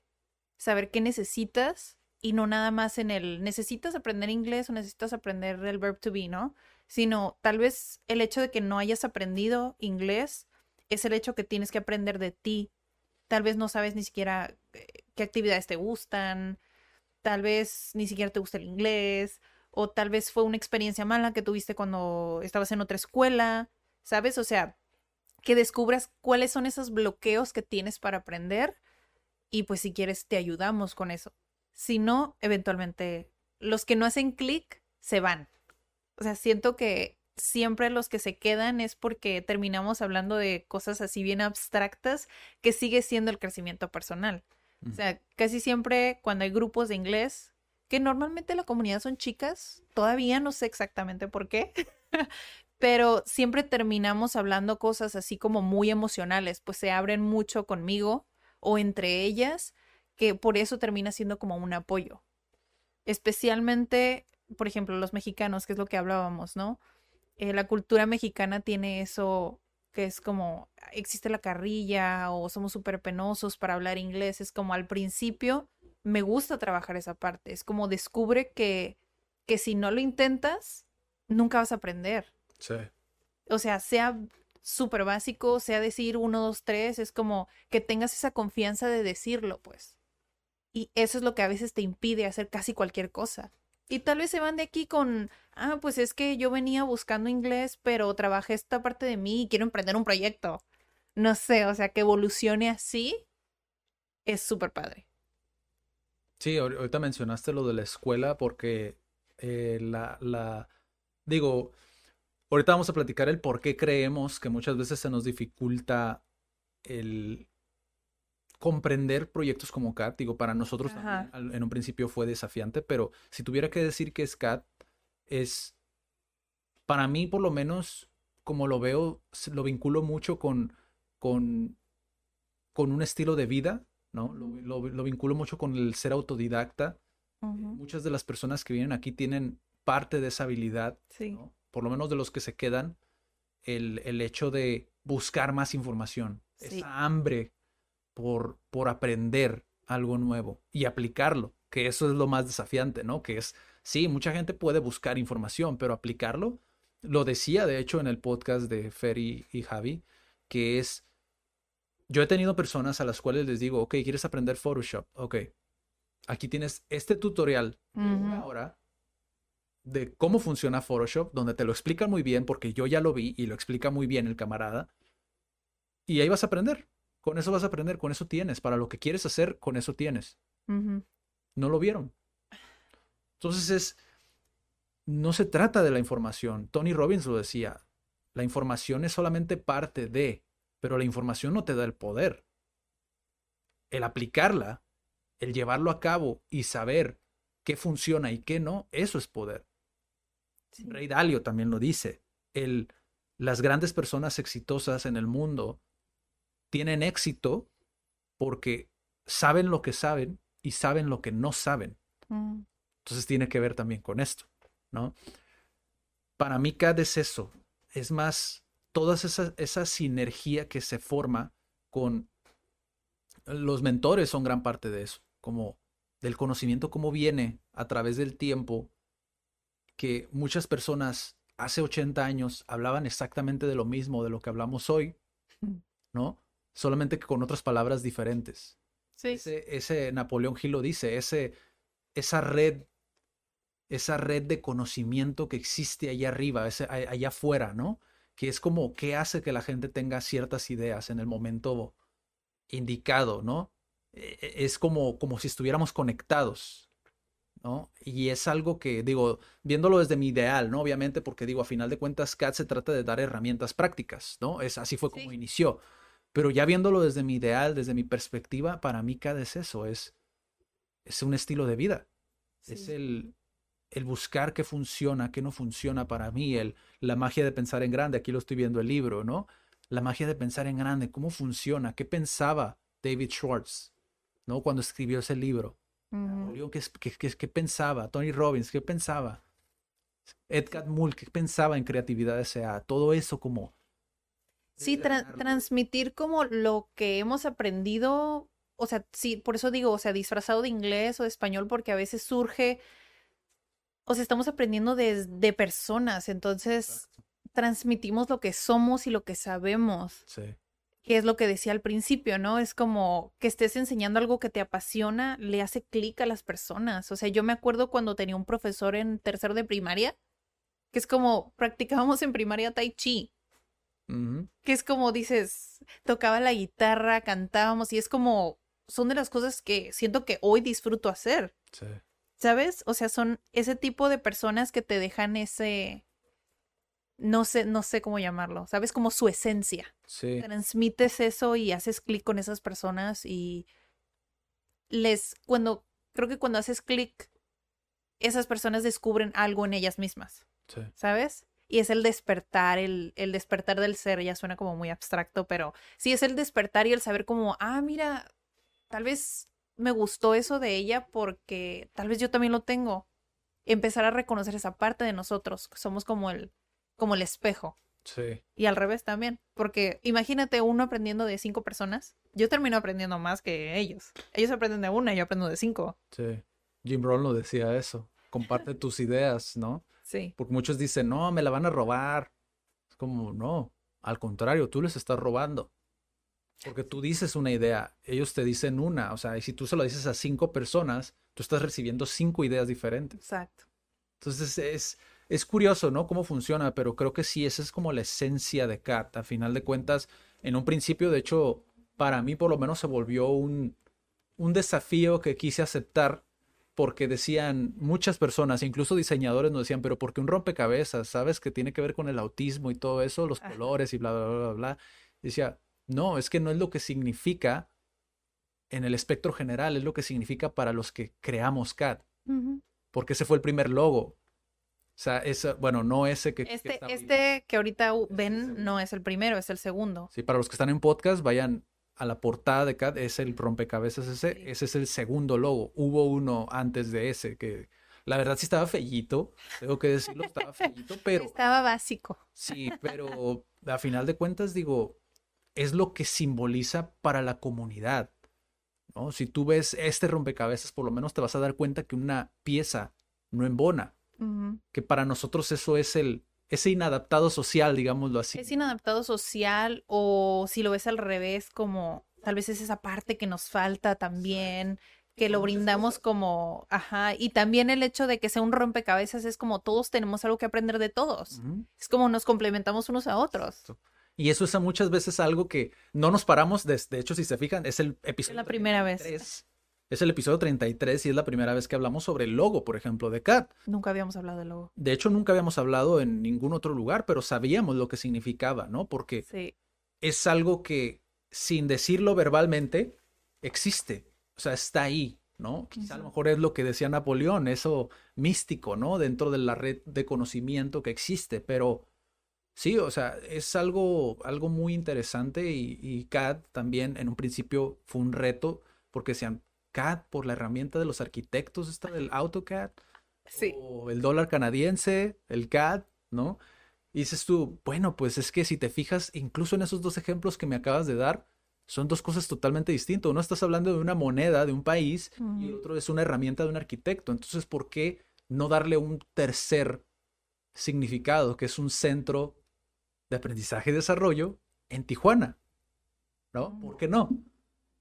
saber qué necesitas y no nada más en el necesitas aprender inglés o necesitas aprender el verb to be, ¿no? Sino tal vez el hecho de que no hayas aprendido inglés es el hecho que tienes que aprender de ti. Tal vez no sabes ni siquiera eh, qué actividades te gustan, tal vez ni siquiera te gusta el inglés, o tal vez fue una experiencia mala que tuviste cuando estabas en otra escuela, ¿sabes? O sea, que descubras cuáles son esos bloqueos que tienes para aprender y pues si quieres te ayudamos con eso. Si no, eventualmente los que no hacen clic se van. O sea, siento que siempre los que se quedan es porque terminamos hablando de cosas así bien abstractas que sigue siendo el crecimiento personal. O sea, casi siempre cuando hay grupos de inglés, que normalmente la comunidad son chicas, todavía no sé exactamente por qué, pero siempre terminamos hablando cosas así como muy emocionales, pues se abren mucho conmigo o entre ellas, que por eso termina siendo como un apoyo. Especialmente, por ejemplo, los mexicanos, que es lo que hablábamos, ¿no? Eh, la cultura mexicana tiene eso que es como existe la carrilla o somos súper penosos para hablar inglés. Es como al principio me gusta trabajar esa parte. Es como descubre que, que si no lo intentas, nunca vas a aprender. Sí. O sea, sea súper básico, sea decir uno, dos, tres, es como que tengas esa confianza de decirlo, pues. Y eso es lo que a veces te impide hacer casi cualquier cosa. Y tal vez se van de aquí con, ah, pues es que yo venía buscando inglés, pero trabajé esta parte de mí y quiero emprender un proyecto. No sé, o sea, que evolucione así es súper padre. Sí, ahorita mencionaste lo de la escuela porque eh, la, la, digo, ahorita vamos a platicar el por qué creemos que muchas veces se nos dificulta el comprender proyectos como CAT. Digo, para nosotros también, en un principio fue desafiante, pero si tuviera que decir que es CAT, es, para mí por lo menos, como lo veo, lo vinculo mucho con, con, con un estilo de vida ¿no? Lo, vinculo mucho con el ser autodidacta. Muchas de las personas que vienen aquí tienen parte de esa habilidad, por lo menos de los que se quedan, el, el hecho de buscar más información, esa hambre por, por aprender algo nuevo y aplicarlo, que eso es lo más desafiante, ¿no? Que es, sí, mucha gente puede buscar información, pero aplicarlo, lo decía de hecho en el podcast de Ferry y Javi, que es yo he tenido personas a las cuales les digo, ok, ¿quieres aprender Photoshop? Ok, aquí tienes este tutorial ahora de cómo funciona Photoshop, donde te lo explica muy bien, porque yo ya lo vi y lo explica muy bien el camarada. Y ahí vas a aprender. Con eso vas a aprender, con eso tienes. Para lo que quieres hacer, con eso tienes. No lo vieron. Entonces es, no se trata de la información. Tony Robbins lo decía, la información es solamente parte de, pero la información no te da el poder. El aplicarla, el llevarlo a cabo y saber qué funciona y qué no, eso es poder. Rey Dalio también lo dice. El, las grandes personas exitosas en el mundo tienen éxito porque saben lo que saben y saben lo que no saben. Mm. Entonces tiene que ver también con esto, ¿no? Para mí cada es eso, es más toda esa, esa sinergia que se forma con los mentores son gran parte de eso, como del conocimiento cómo viene a través del tiempo, que muchas personas hace 80 años hablaban exactamente de lo mismo de lo que hablamos hoy, ¿no? Solamente que con otras palabras diferentes. Sí. Ese, ese Napoleón Gil lo dice, ese, esa red, esa red de conocimiento que existe allá arriba, ese, allá afuera, ¿no? que es como qué hace que la gente tenga ciertas ideas en el momento indicado, ¿no? E, e, es como, como si estuviéramos conectados, ¿no? Y es algo que, digo, viéndolo desde mi ideal, ¿no? Obviamente, porque digo, a final de cuentas, CAT se trata de dar herramientas prácticas, ¿no? Es, así fue como inició. Pero ya viéndolo desde mi ideal, desde mi perspectiva, para mí CAD es eso, es, es un estilo de vida. Es el, el buscar qué funciona, qué no funciona para mí, el, la magia de pensar en grande, aquí lo estoy viendo el libro, ¿no? La magia de pensar en grande, cómo funciona, qué pensaba David Schwartz, ¿no? Cuando escribió ese libro. ¿Qué, pensaba? Tony Robbins, ¿qué pensaba? Ed Catmull, ¿qué pensaba en creatividad S.A.? Todo eso como... Sí, transmitir como lo que hemos aprendido, o sea, sí, por eso digo, o sea, disfrazado de inglés o de español, porque a veces surge o sea, estamos aprendiendo de, personas, entonces transmitimos lo que somos y lo que sabemos. Sí. Que es lo que decía al principio, ¿no? Es como que estés enseñando algo que te apasiona, le hace clic a las personas. O sea, yo me acuerdo cuando tenía un profesor en tercero de primaria, que es como practicábamos en primaria tai chi. Que es como dices, tocaba la guitarra, cantábamos y es como, son de las cosas que siento que hoy disfruto hacer. Sí. ¿Sabes? O sea, son ese tipo de personas que te dejan ese, no sé, no sé cómo llamarlo, ¿sabes? Como su esencia. Sí. Transmites eso y haces clic con esas personas y les, cuando, creo que cuando haces clic, esas personas descubren algo en ellas mismas. Sí. ¿Sabes? Y es el despertar, el, el despertar del ser, ya suena como muy abstracto, pero sí es el despertar y el saber como, ah, mira, tal vez me gustó eso de ella porque tal vez yo también lo tengo. Empezar a reconocer esa parte de nosotros, que somos como el, como el espejo. Sí. Y al revés también, porque imagínate uno aprendiendo de cinco personas. Yo termino aprendiendo más que ellos. Ellos aprenden de una y yo aprendo de cinco. Sí. Jim Rohn lo decía eso. Comparte tus ideas, ¿no? Sí. Porque muchos dicen, no, me la van a robar. Es como, no, al contrario, tú les estás robando. Porque tú dices una idea, ellos te dicen una. O sea, y si tú se lo dices a cinco personas, tú estás recibiendo cinco ideas diferentes. Exacto. Entonces es, es curioso, ¿no? Cómo funciona, pero creo que sí, esa es como la esencia de CAT. A final de cuentas, en un principio, de hecho, para mí por lo menos se volvió un, un desafío que quise aceptar porque decían muchas personas, incluso diseñadores nos decían, pero ¿por qué un rompecabezas? ¿Sabes? Que tiene que ver con el autismo y todo eso, los colores y bla, bla, bla, bla, bla. Decía, no, es que no es lo que significa en el espectro general, es lo que significa para los que creamos CAD, Ujú. porque ese fue el primer logo. O sea, ese, bueno, no ese que... que Este, ahorita. este que ahorita ven no es el primero, es el segundo. Sí, para los que están en podcast, vayan a la portada de CAD, es el rompecabezas ese, Sí. ese es el segundo logo. Hubo uno antes de ese que la verdad sí estaba fellito, tengo que decirlo, estaba fellito, pero Estaba básico. sí, pero a final de cuentas digo, es lo que simboliza para la comunidad, ¿no? Si tú ves este rompecabezas, por lo menos te vas a dar cuenta que una pieza no embona, Que para nosotros eso es el ese inadaptado social, digámoslo así. Es inadaptado social o si lo ves al revés, como tal vez es esa parte que nos falta también, que lo brindamos como, ajá, y también el hecho de que sea un rompecabezas es como todos tenemos algo que aprender de todos. Es como nos complementamos unos a otros. Exacto. Y eso es a muchas veces algo que no nos paramos, de, de hecho, si se fijan, es el episodio. la primera vez. 33. Es el episodio 33 y es la primera vez que hablamos sobre el logo, por ejemplo, de CAT. Nunca habíamos hablado de logo. De hecho, nunca habíamos hablado en ningún otro lugar, pero sabíamos lo que significaba, ¿no? Porque Sí. es algo que, sin decirlo verbalmente, existe. O sea, está ahí, ¿no? Quizá a lo mejor es lo que decía Napoleón, eso místico, ¿no? Dentro de la red de conocimiento que existe, pero sí, o sea, es algo, algo muy interesante y, y CAD también en un principio fue un reto porque decían CAD por la herramienta de los arquitectos, esta del AutoCAD Sí. o el dólar canadiense, el CAD, ¿no? Y dices tú, bueno, pues es que si te fijas, incluso en esos dos ejemplos que me acabas de dar, son dos cosas totalmente distintas. Uno estás hablando de una moneda de un país y Ujú. otro es una herramienta de un arquitecto. Entonces, ¿por qué no darle un tercer significado, que es un centro de aprendizaje y desarrollo en Tijuana? ¿No? ¿Por qué no?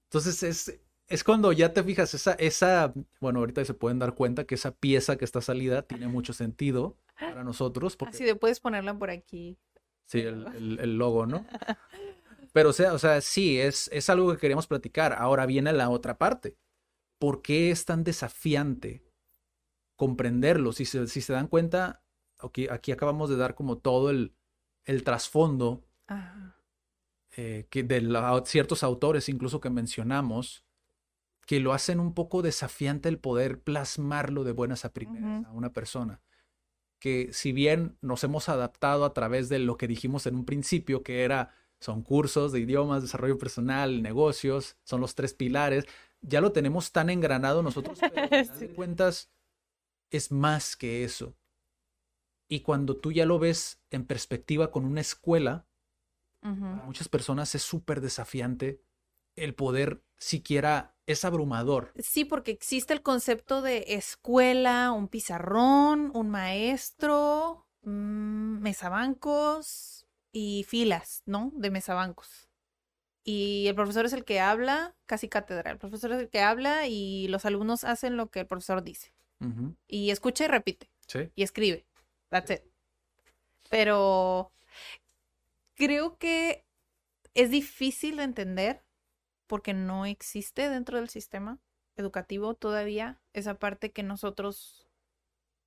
Entonces es, es cuando ya te fijas, esa, esa, bueno, ahorita se pueden dar cuenta que esa pieza que está salida tiene mucho sentido para nosotros, porque Así de puedes ponerla por aquí. sí, el, el- el logo, ¿no? Pero o sea, o sea, sí, es, es algo que queríamos platicar. Ahora viene la otra parte. ¿Por qué es tan desafiante comprenderlo? Si se, si se dan cuenta, aquí, aquí acabamos de dar como todo el, el trasfondo eh, que de la- ciertos autores incluso que mencionamos, que lo hacen un poco desafiante el poder plasmarlo de buenas a primeras a una persona. Que si bien nos hemos adaptado a través de lo que dijimos en un principio, que era, son cursos de idiomas, desarrollo personal, negocios, son los tres pilares, ya lo tenemos tan engranado nosotros, pero al final de Sí. cuentas es más que eso. Y cuando tú ya lo ves en perspectiva con una escuela, para muchas personas es súper desafiante el poder siquiera, es abrumador. Sí, porque existe el concepto de escuela, un pizarrón, un maestro, mm, mesabancos y filas, ¿no? De mesabancos. Y el profesor es el que habla, casi cátedra. El profesor es el que habla y los alumnos hacen lo que el profesor dice. Y escucha y repite. Sí. y escribe. That's it. Pero creo que es difícil de entender porque no existe dentro del sistema educativo todavía esa parte que nosotros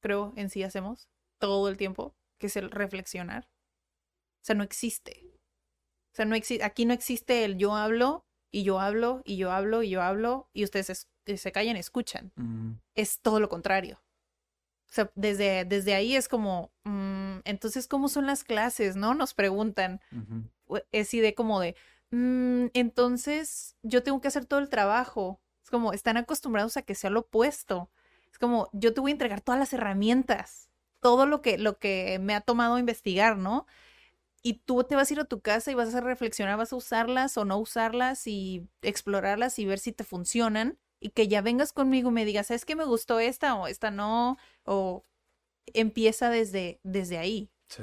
creo en sí hacemos todo el tiempo, que es el reflexionar. O sea, no existe. O sea, no existe, aquí no existe el yo hablo y yo hablo y yo hablo y yo hablo y ustedes es- se callan y escuchan Ujú, es todo lo contrario. O sea, desde, desde ahí es como, mm, entonces, ¿cómo son las clases? ¿No? Nos preguntan. O- Es de como de, "Mm, entonces yo tengo que hacer todo el trabajo. Es como, están acostumbrados a que sea lo opuesto. Es como, yo te voy a entregar todas las herramientas, todo lo que, lo que me ha tomado investigar, ¿no? y tú te vas a ir a tu casa y vas a reflexionar, vas a usarlas o no usarlas y explorarlas y ver si te funcionan y que ya vengas conmigo y me digas, ¿sabes que me gustó esta o esta no? O empieza desde, desde ahí. Sí.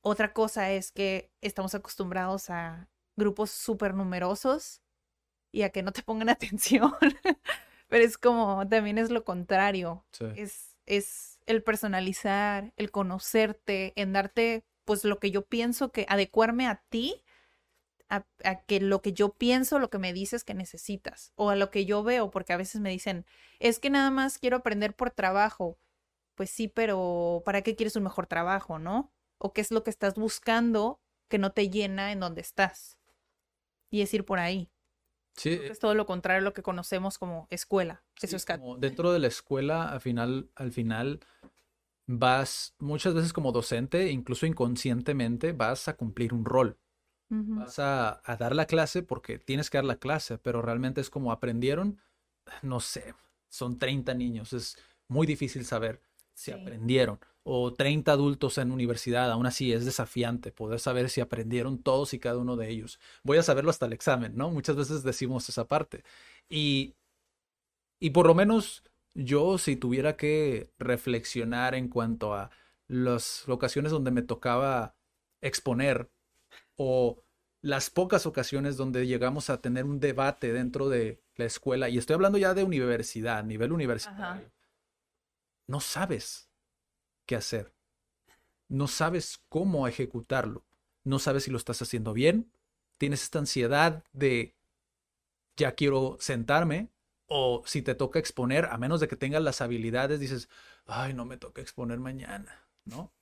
Otra cosa es que estamos acostumbrados a grupos súper numerosos y a que no te pongan atención. Pero es como, también es lo contrario. Sí. Es, es el personalizar, el conocerte, en darte pues lo que yo pienso que adecuarme a ti, a, a, que lo que yo pienso, lo que me dices que necesitas, o a lo que yo veo, porque a veces me dicen, es que nada más quiero aprender por trabajo. Pues sí, pero ¿para qué quieres un mejor trabajo, no? ¿O qué es lo que estás buscando que no te llena en donde estás? Y es ir por ahí. Sí, es todo lo contrario a lo que conocemos como escuela. Sí, Eso es como dentro de la escuela, al final, al final vas muchas veces como docente, incluso inconscientemente, vas a cumplir un rol. uh -huh. Vas a, a, dar la clase porque tienes que dar la clase, pero realmente es como aprendieron, no sé, son 30 niños, es muy difícil saber si sí. aprendieron. O 30 adultos en universidad, aún así es desafiante poder saber si aprendieron todos y cada uno de ellos. Voy a saberlo hasta el examen, ¿no? Muchas veces decimos esa parte. Y, y por lo menos yo si tuviera que reflexionar en cuanto a las ocasiones donde me tocaba exponer o las pocas ocasiones donde llegamos a tener un debate dentro de la escuela, y estoy hablando ya de universidad, nivel universitario, Ajá. no sabes qué hacer, no sabes cómo ejecutarlo, no sabes si lo estás haciendo bien, tienes esta ansiedad de ya quiero sentarme, o si te toca exponer, a menos de que tengas las habilidades, dices, ay, no me toca exponer mañana, ¿no?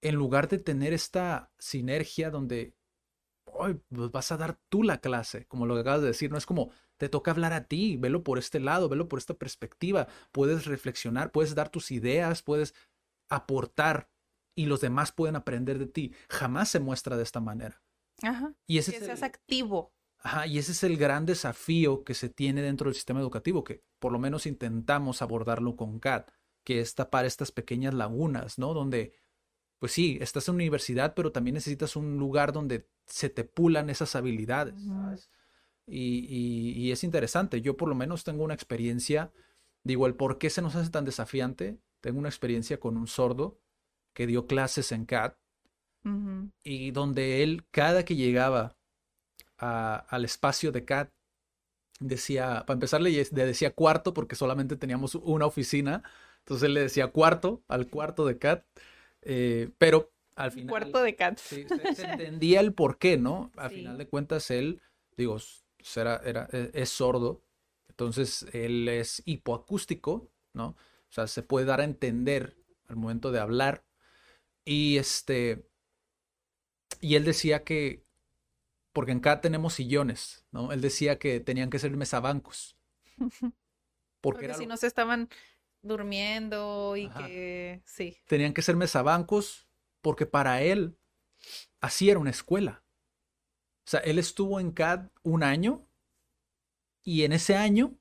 En lugar de tener esta sinergia donde ay, pues vas a dar tú la clase, como lo que acabas de decir, no es como te toca hablar a ti, velo por este lado, velo por esta perspectiva, puedes reflexionar, puedes dar tus ideas, puedes aportar y los demás pueden aprender de ti. Jamás se muestra de esta manera. Ajá. Y ese que es seas el... activo. Ajá, y ese es el gran desafío que se tiene dentro del sistema educativo, que por lo menos intentamos abordarlo con CAT, que es tapar estas pequeñas lagunas, ¿no? Donde, pues sí, estás en universidad, pero también necesitas un lugar donde se te pulan esas habilidades, ¿sabes? Y, y, y es interesante, yo por lo menos tengo una experiencia, digo, el por qué se nos hace tan desafiante, tengo una experiencia con un sordo que dio clases en CAT, Uh -huh. y donde él, cada que llegaba a, al espacio de CAT, decía, para empezar le, decía cuarto porque solamente teníamos una oficina, entonces él le decía cuarto al cuarto de CAT, eh, pero al final... Cuarto de CAT. Sí, se, se, entendía el por qué, ¿no? Al sí. final de cuentas él, digo, era, era, es sordo, entonces él es hipoacústico, ¿no? O sea, se puede dar a entender al momento de hablar. Y este, y él decía que, porque en CAT tenemos sillones, ¿no? Él decía que tenían que ser mesabancos. Porque, porque si lo... no se estaban durmiendo y Ajá. que, sí. Tenían que ser mesabancos porque para él así era una escuela. O sea, él estuvo en CAD un año y en ese año,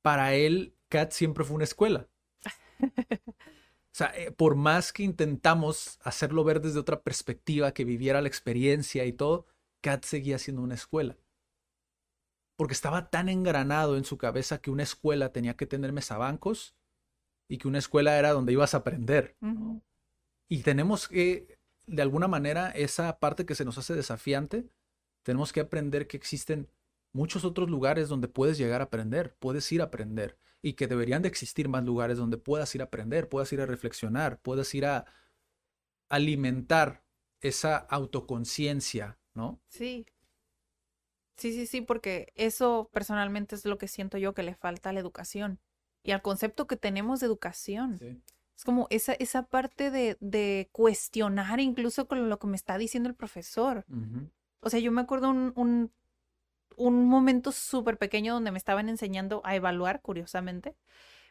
para él, CAD siempre fue una escuela. O sea, eh, por más que intentamos hacerlo ver desde otra perspectiva, que viviera la experiencia y todo, CAT seguía siendo una escuela. Porque estaba tan engranado en su cabeza que una escuela tenía que tener mesabancos y que una escuela era donde ibas a aprender. Uh -huh. Y tenemos que, de alguna manera, esa parte que se nos hace desafiante, tenemos que aprender que existen muchos otros lugares donde puedes llegar a aprender, puedes ir a aprender y que deberían de existir más lugares donde puedas ir a aprender, puedas ir a reflexionar, puedas ir a alimentar esa autoconciencia, ¿no? Sí. Sí, sí, sí, porque eso personalmente es lo que siento yo que le falta a la educación y al concepto que tenemos de educación. Sí. Es como esa, esa parte de, de, cuestionar incluso con lo que me está diciendo el profesor. Uh -huh. O sea, yo me acuerdo un, un un momento súper pequeño donde me estaban enseñando a evaluar, curiosamente.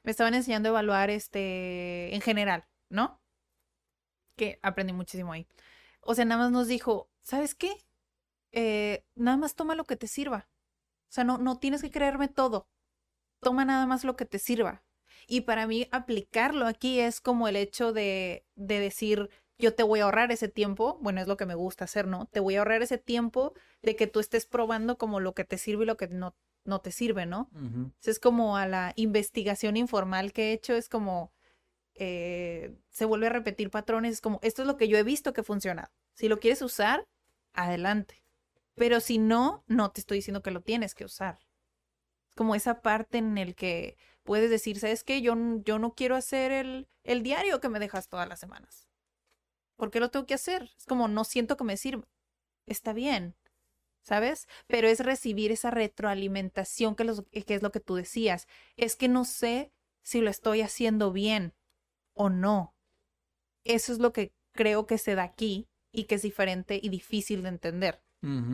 Me estaban enseñando a evaluar este en general, ¿no? Que aprendí muchísimo ahí. O sea, nada más nos dijo, ¿sabes qué? Eh, nada más toma lo que te sirva. O sea, no, no tienes que creerme todo. Toma nada más lo que te sirva. Y para mí aplicarlo aquí es como el hecho de, de decir, yo te voy a ahorrar ese tiempo, bueno, es lo que me gusta hacer, ¿no? Te voy a ahorrar ese tiempo de que tú estés probando como lo que te sirve y lo que no, no te sirve, ¿no? Ujú. Es como a la investigación informal que he hecho, es como eh, se vuelve a repetir patrones, es como esto es lo que yo he visto que funciona. Si lo quieres usar, adelante. Pero si no, no te estoy diciendo que lo tienes que usar. Es como esa parte en el que puedes decir, ¿sabes qué? Yo, yo no quiero hacer el, el diario que me dejas todas las semanas. ¿Por qué lo tengo que hacer? Es como no siento que me sirve. Está bien, ¿sabes? Pero es recibir esa retroalimentación que, los- que es lo que tú decías. Es que no sé si lo estoy haciendo bien o no. Eso es lo que creo que se da aquí y que es diferente y difícil de entender.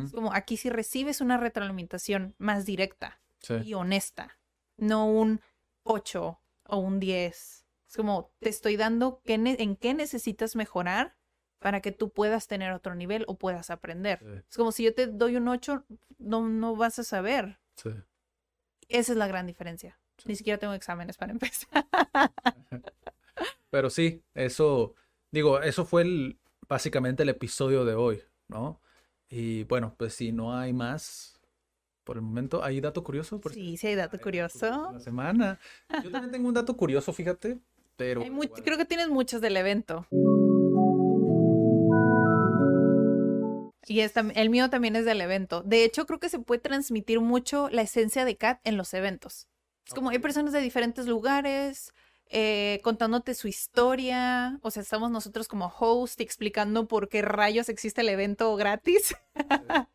Es como aquí si recibes una retroalimentación más directa Sí. y honesta, no un 8 o un 10. Es como te estoy dando qué en qué necesitas mejorar para que tú puedas tener otro nivel o puedas aprender. Sí. Es como si yo te doy un 8, no, no vas a saber. Sí. Esa es la gran diferencia. Ni siquiera tengo exámenes para empezar. Pero sí, eso, digo, eso fue el, básicamente el episodio de hoy, ¿no? Y bueno, pues si no hay más por el momento, ¿hay dato curioso? Sí, sí hay dato Ay, curioso. La semana. Yo también tengo un dato curioso, fíjate, pero creo que tienes muchos del evento. Y es el mío también es del evento. De hecho, creo que se puede transmitir mucho la esencia de Kat en los eventos. Es como hay personas de diferentes lugares eh, contándote su historia. O sea, estamos nosotros como host explicando por qué rayos existe el evento gratis.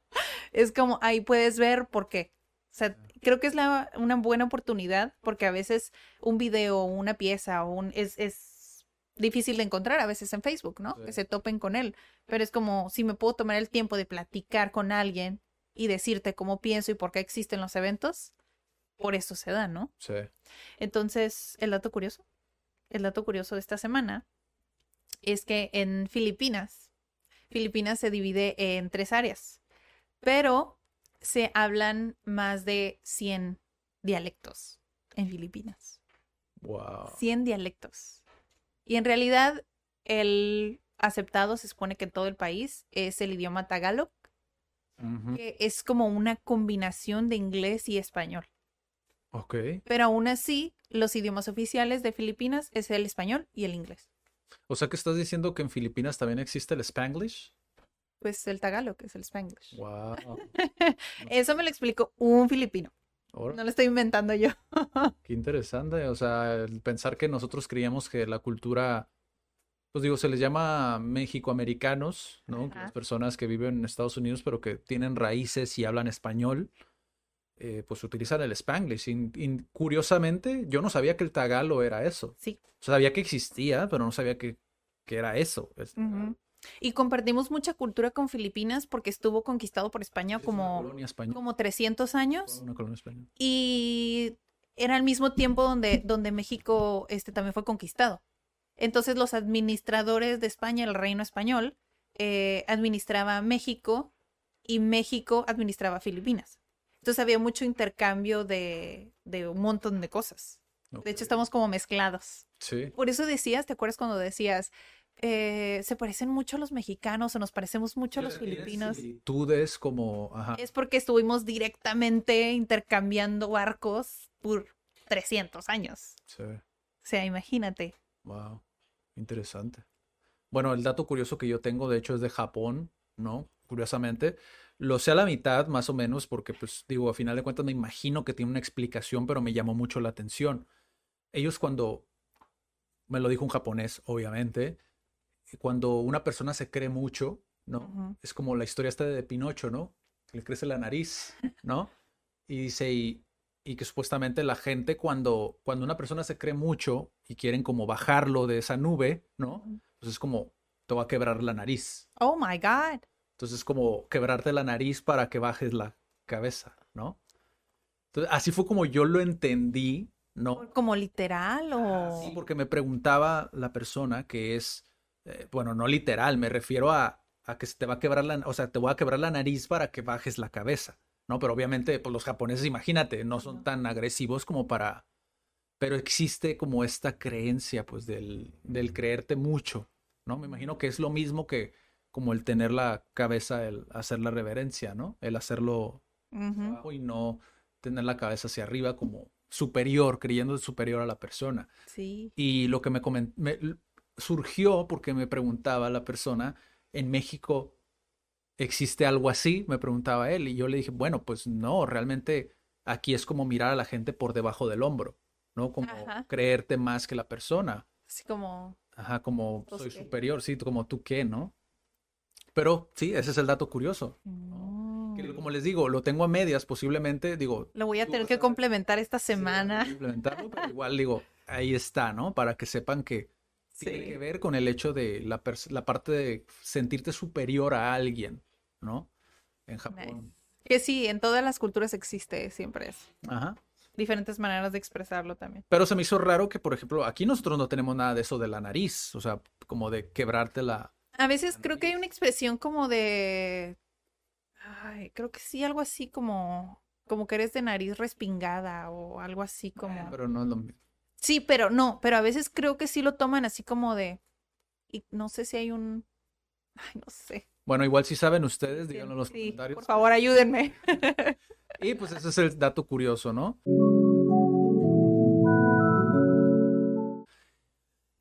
es como ahí puedes ver por qué. O sea, creo que es la, una buena oportunidad porque a veces un video o una pieza o un, es, es difícil de encontrar a veces en Facebook, ¿no? Sí. Que se topen con él. Pero es como si me puedo tomar el tiempo de platicar con alguien y decirte cómo pienso y por qué existen los eventos, por eso se da, ¿no? Sí. Entonces, el dato curioso, el dato curioso de esta semana es que en Filipinas, Filipinas se divide en tres áreas, pero se hablan más de 100 dialectos en Filipinas. Wow. 100 dialectos. Y en realidad, el aceptado se supone que en todo el país es el idioma tagalog, que es como una combinación de inglés y español. Ok. Pero aún así, los idiomas oficiales de Filipinas es el español y el inglés. O sea que estás diciendo que en Filipinas también existe el Spanglish. Pues el tagalog es el spanglish. Wow. Eso me lo explicó un filipino. No lo estoy inventando yo. qué interesante. O sea, el pensar que nosotros creíamos que la cultura, pues digo, se les llama mexicoamericanos, ¿no? Que Ajá. Las personas que viven en Estados Unidos, pero que tienen raíces y hablan español, eh, pues utilizan el Spanglish. Y, y curiosamente, yo no sabía que el tagalo era eso. Sí. O sea, sabía que existía, pero no sabía que, que era eso. Es- Ujú. Y compartimos mucha cultura con Filipinas porque estuvo conquistado por España es como, como 300 años. Una colonia española. y era al mismo tiempo donde, donde México este, también fue conquistado. Entonces los administradores de España, el reino español, eh, administraba México y México administraba Filipinas. Entonces había mucho intercambio de, de un montón de cosas. De hecho, estamos como mezclados. Sí. Por eso decías, ¿te acuerdas cuando decías, eh, se parecen mucho a los mexicanos o nos parecemos mucho a los filipinos? similitudes como, ajá. Es porque estuvimos directamente intercambiando barcos por 300 años. Sí. O sea, imagínate. Wow, interesante. Bueno, el dato curioso que yo tengo, de hecho, es de Japón, ¿no? Curiosamente. Lo sé a la mitad, más o menos, porque, pues, digo, a final de cuentas me imagino que tiene una explicación, pero me llamó mucho la atención. Ellos cuando, me lo dijo un japonés, obviamente, cuando una persona se cree mucho, ¿no? Es como la historia esta de Pinocho, ¿no? Que le crece la nariz, ¿no? Y dice, y, y que supuestamente la gente cuando, cuando una persona se cree mucho y quieren como bajarlo de esa nube, ¿no? Pues es como, te va a quebrar la nariz. Oh my God. Entonces es como quebrarte la nariz para que bajes la cabeza, ¿no? Entonces, así fue como yo lo entendí, ¿no? ¿Como literal o...? Ah, Sí, porque me preguntaba la persona que es, eh, bueno, no literal, me refiero a, a que se te va a quebrar la, o sea, te voy a quebrar la nariz para que bajes la cabeza, ¿no? Pero obviamente, pues los japoneses, imagínate, no son tan agresivos como para, pero existe como esta creencia, pues, del, del creerte mucho, ¿no? Me imagino que es lo mismo que como el tener la cabeza, el hacer la reverencia, ¿no? El hacerlo abajo y no tener la cabeza hacia arriba como superior, creyendo superior a la persona. Sí. Y lo que me, me surgió porque me preguntaba la persona, en México existe algo así, me preguntaba él, y yo le dije, bueno, pues no, realmente aquí es como mirar a la gente por debajo del hombro, ¿no? Como creerte más que la persona. Así como... Ajá, como soy superior, sí, como tú qué, ¿no? Pero sí, ese es el dato curioso. Mm. como les digo, lo tengo a medias, posiblemente, digo... Lo voy a tener que complementar esta semana. complementarlo, pero igual digo, ahí está, ¿no? Para que sepan que tiene que ver con el hecho de la, la, parte de sentirte superior a alguien, ¿no? En Japón. Que sí, en todas las culturas existe siempre eso. Ajá. Diferentes maneras de expresarlo también. Pero se me hizo raro que, por ejemplo, aquí nosotros no tenemos nada de eso de la nariz, o sea, como de quebrarte la... A veces creo que hay una expresión como de... Ay, creo que sí, algo así como... Como que eres de nariz respingada o algo así como... pero no es lo mismo. Sí, pero no, pero a veces creo que sí lo toman así como de. Y no sé si hay un. Ay, no sé. Bueno, igual si saben ustedes, díganlo en los comentarios. Por favor, ayúdenme. y pues ese es el dato curioso, ¿no?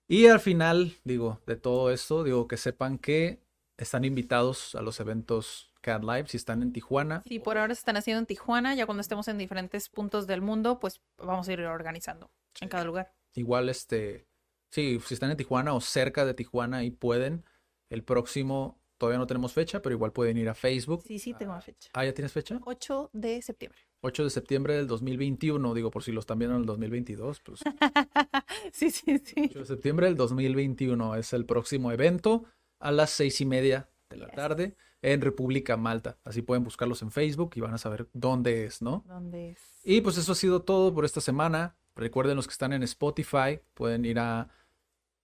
Y al final, digo, de todo esto, digo que sepan que están invitados a los eventos CAD Live si están en Tijuana. Sí, por ahora se están haciendo en Tijuana. Ya cuando estemos en diferentes puntos del mundo, pues vamos a ir organizando en cada lugar. Igual, este, sí, si están en Tijuana o cerca de Tijuana y pueden, el próximo, todavía no tenemos fecha, pero igual pueden ir a Facebook. Sí, sí, tengo fecha. Ah, ¿ya tienes fecha? 8 de septiembre. 8 de septiembre del 2021, digo, por si los están viendo en el 2022, pues. sí, sí, sí. 8 de septiembre del 2021 es el próximo evento a las seis y media de la tarde en República Malta. Así pueden buscarlos en Facebook y van a saber dónde es, ¿no? ¿Dónde es? Y pues eso ha sido todo por esta semana. Recuerden los que están en Spotify, pueden ir a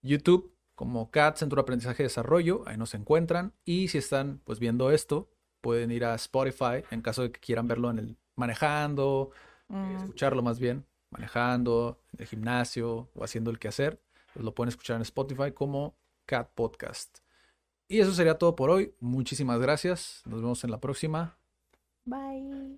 YouTube como CAT, Centro de Aprendizaje y Desarrollo, ahí nos encuentran. Y si están pues viendo esto, pueden ir a Spotify en caso de que quieran verlo en el manejando, eh, mm. escucharlo más bien, manejando, en el gimnasio o haciendo el quehacer, pues lo pueden escuchar en Spotify como Cat Podcast. Y eso sería todo por hoy. Muchísimas gracias. Nos vemos en la próxima. Bye.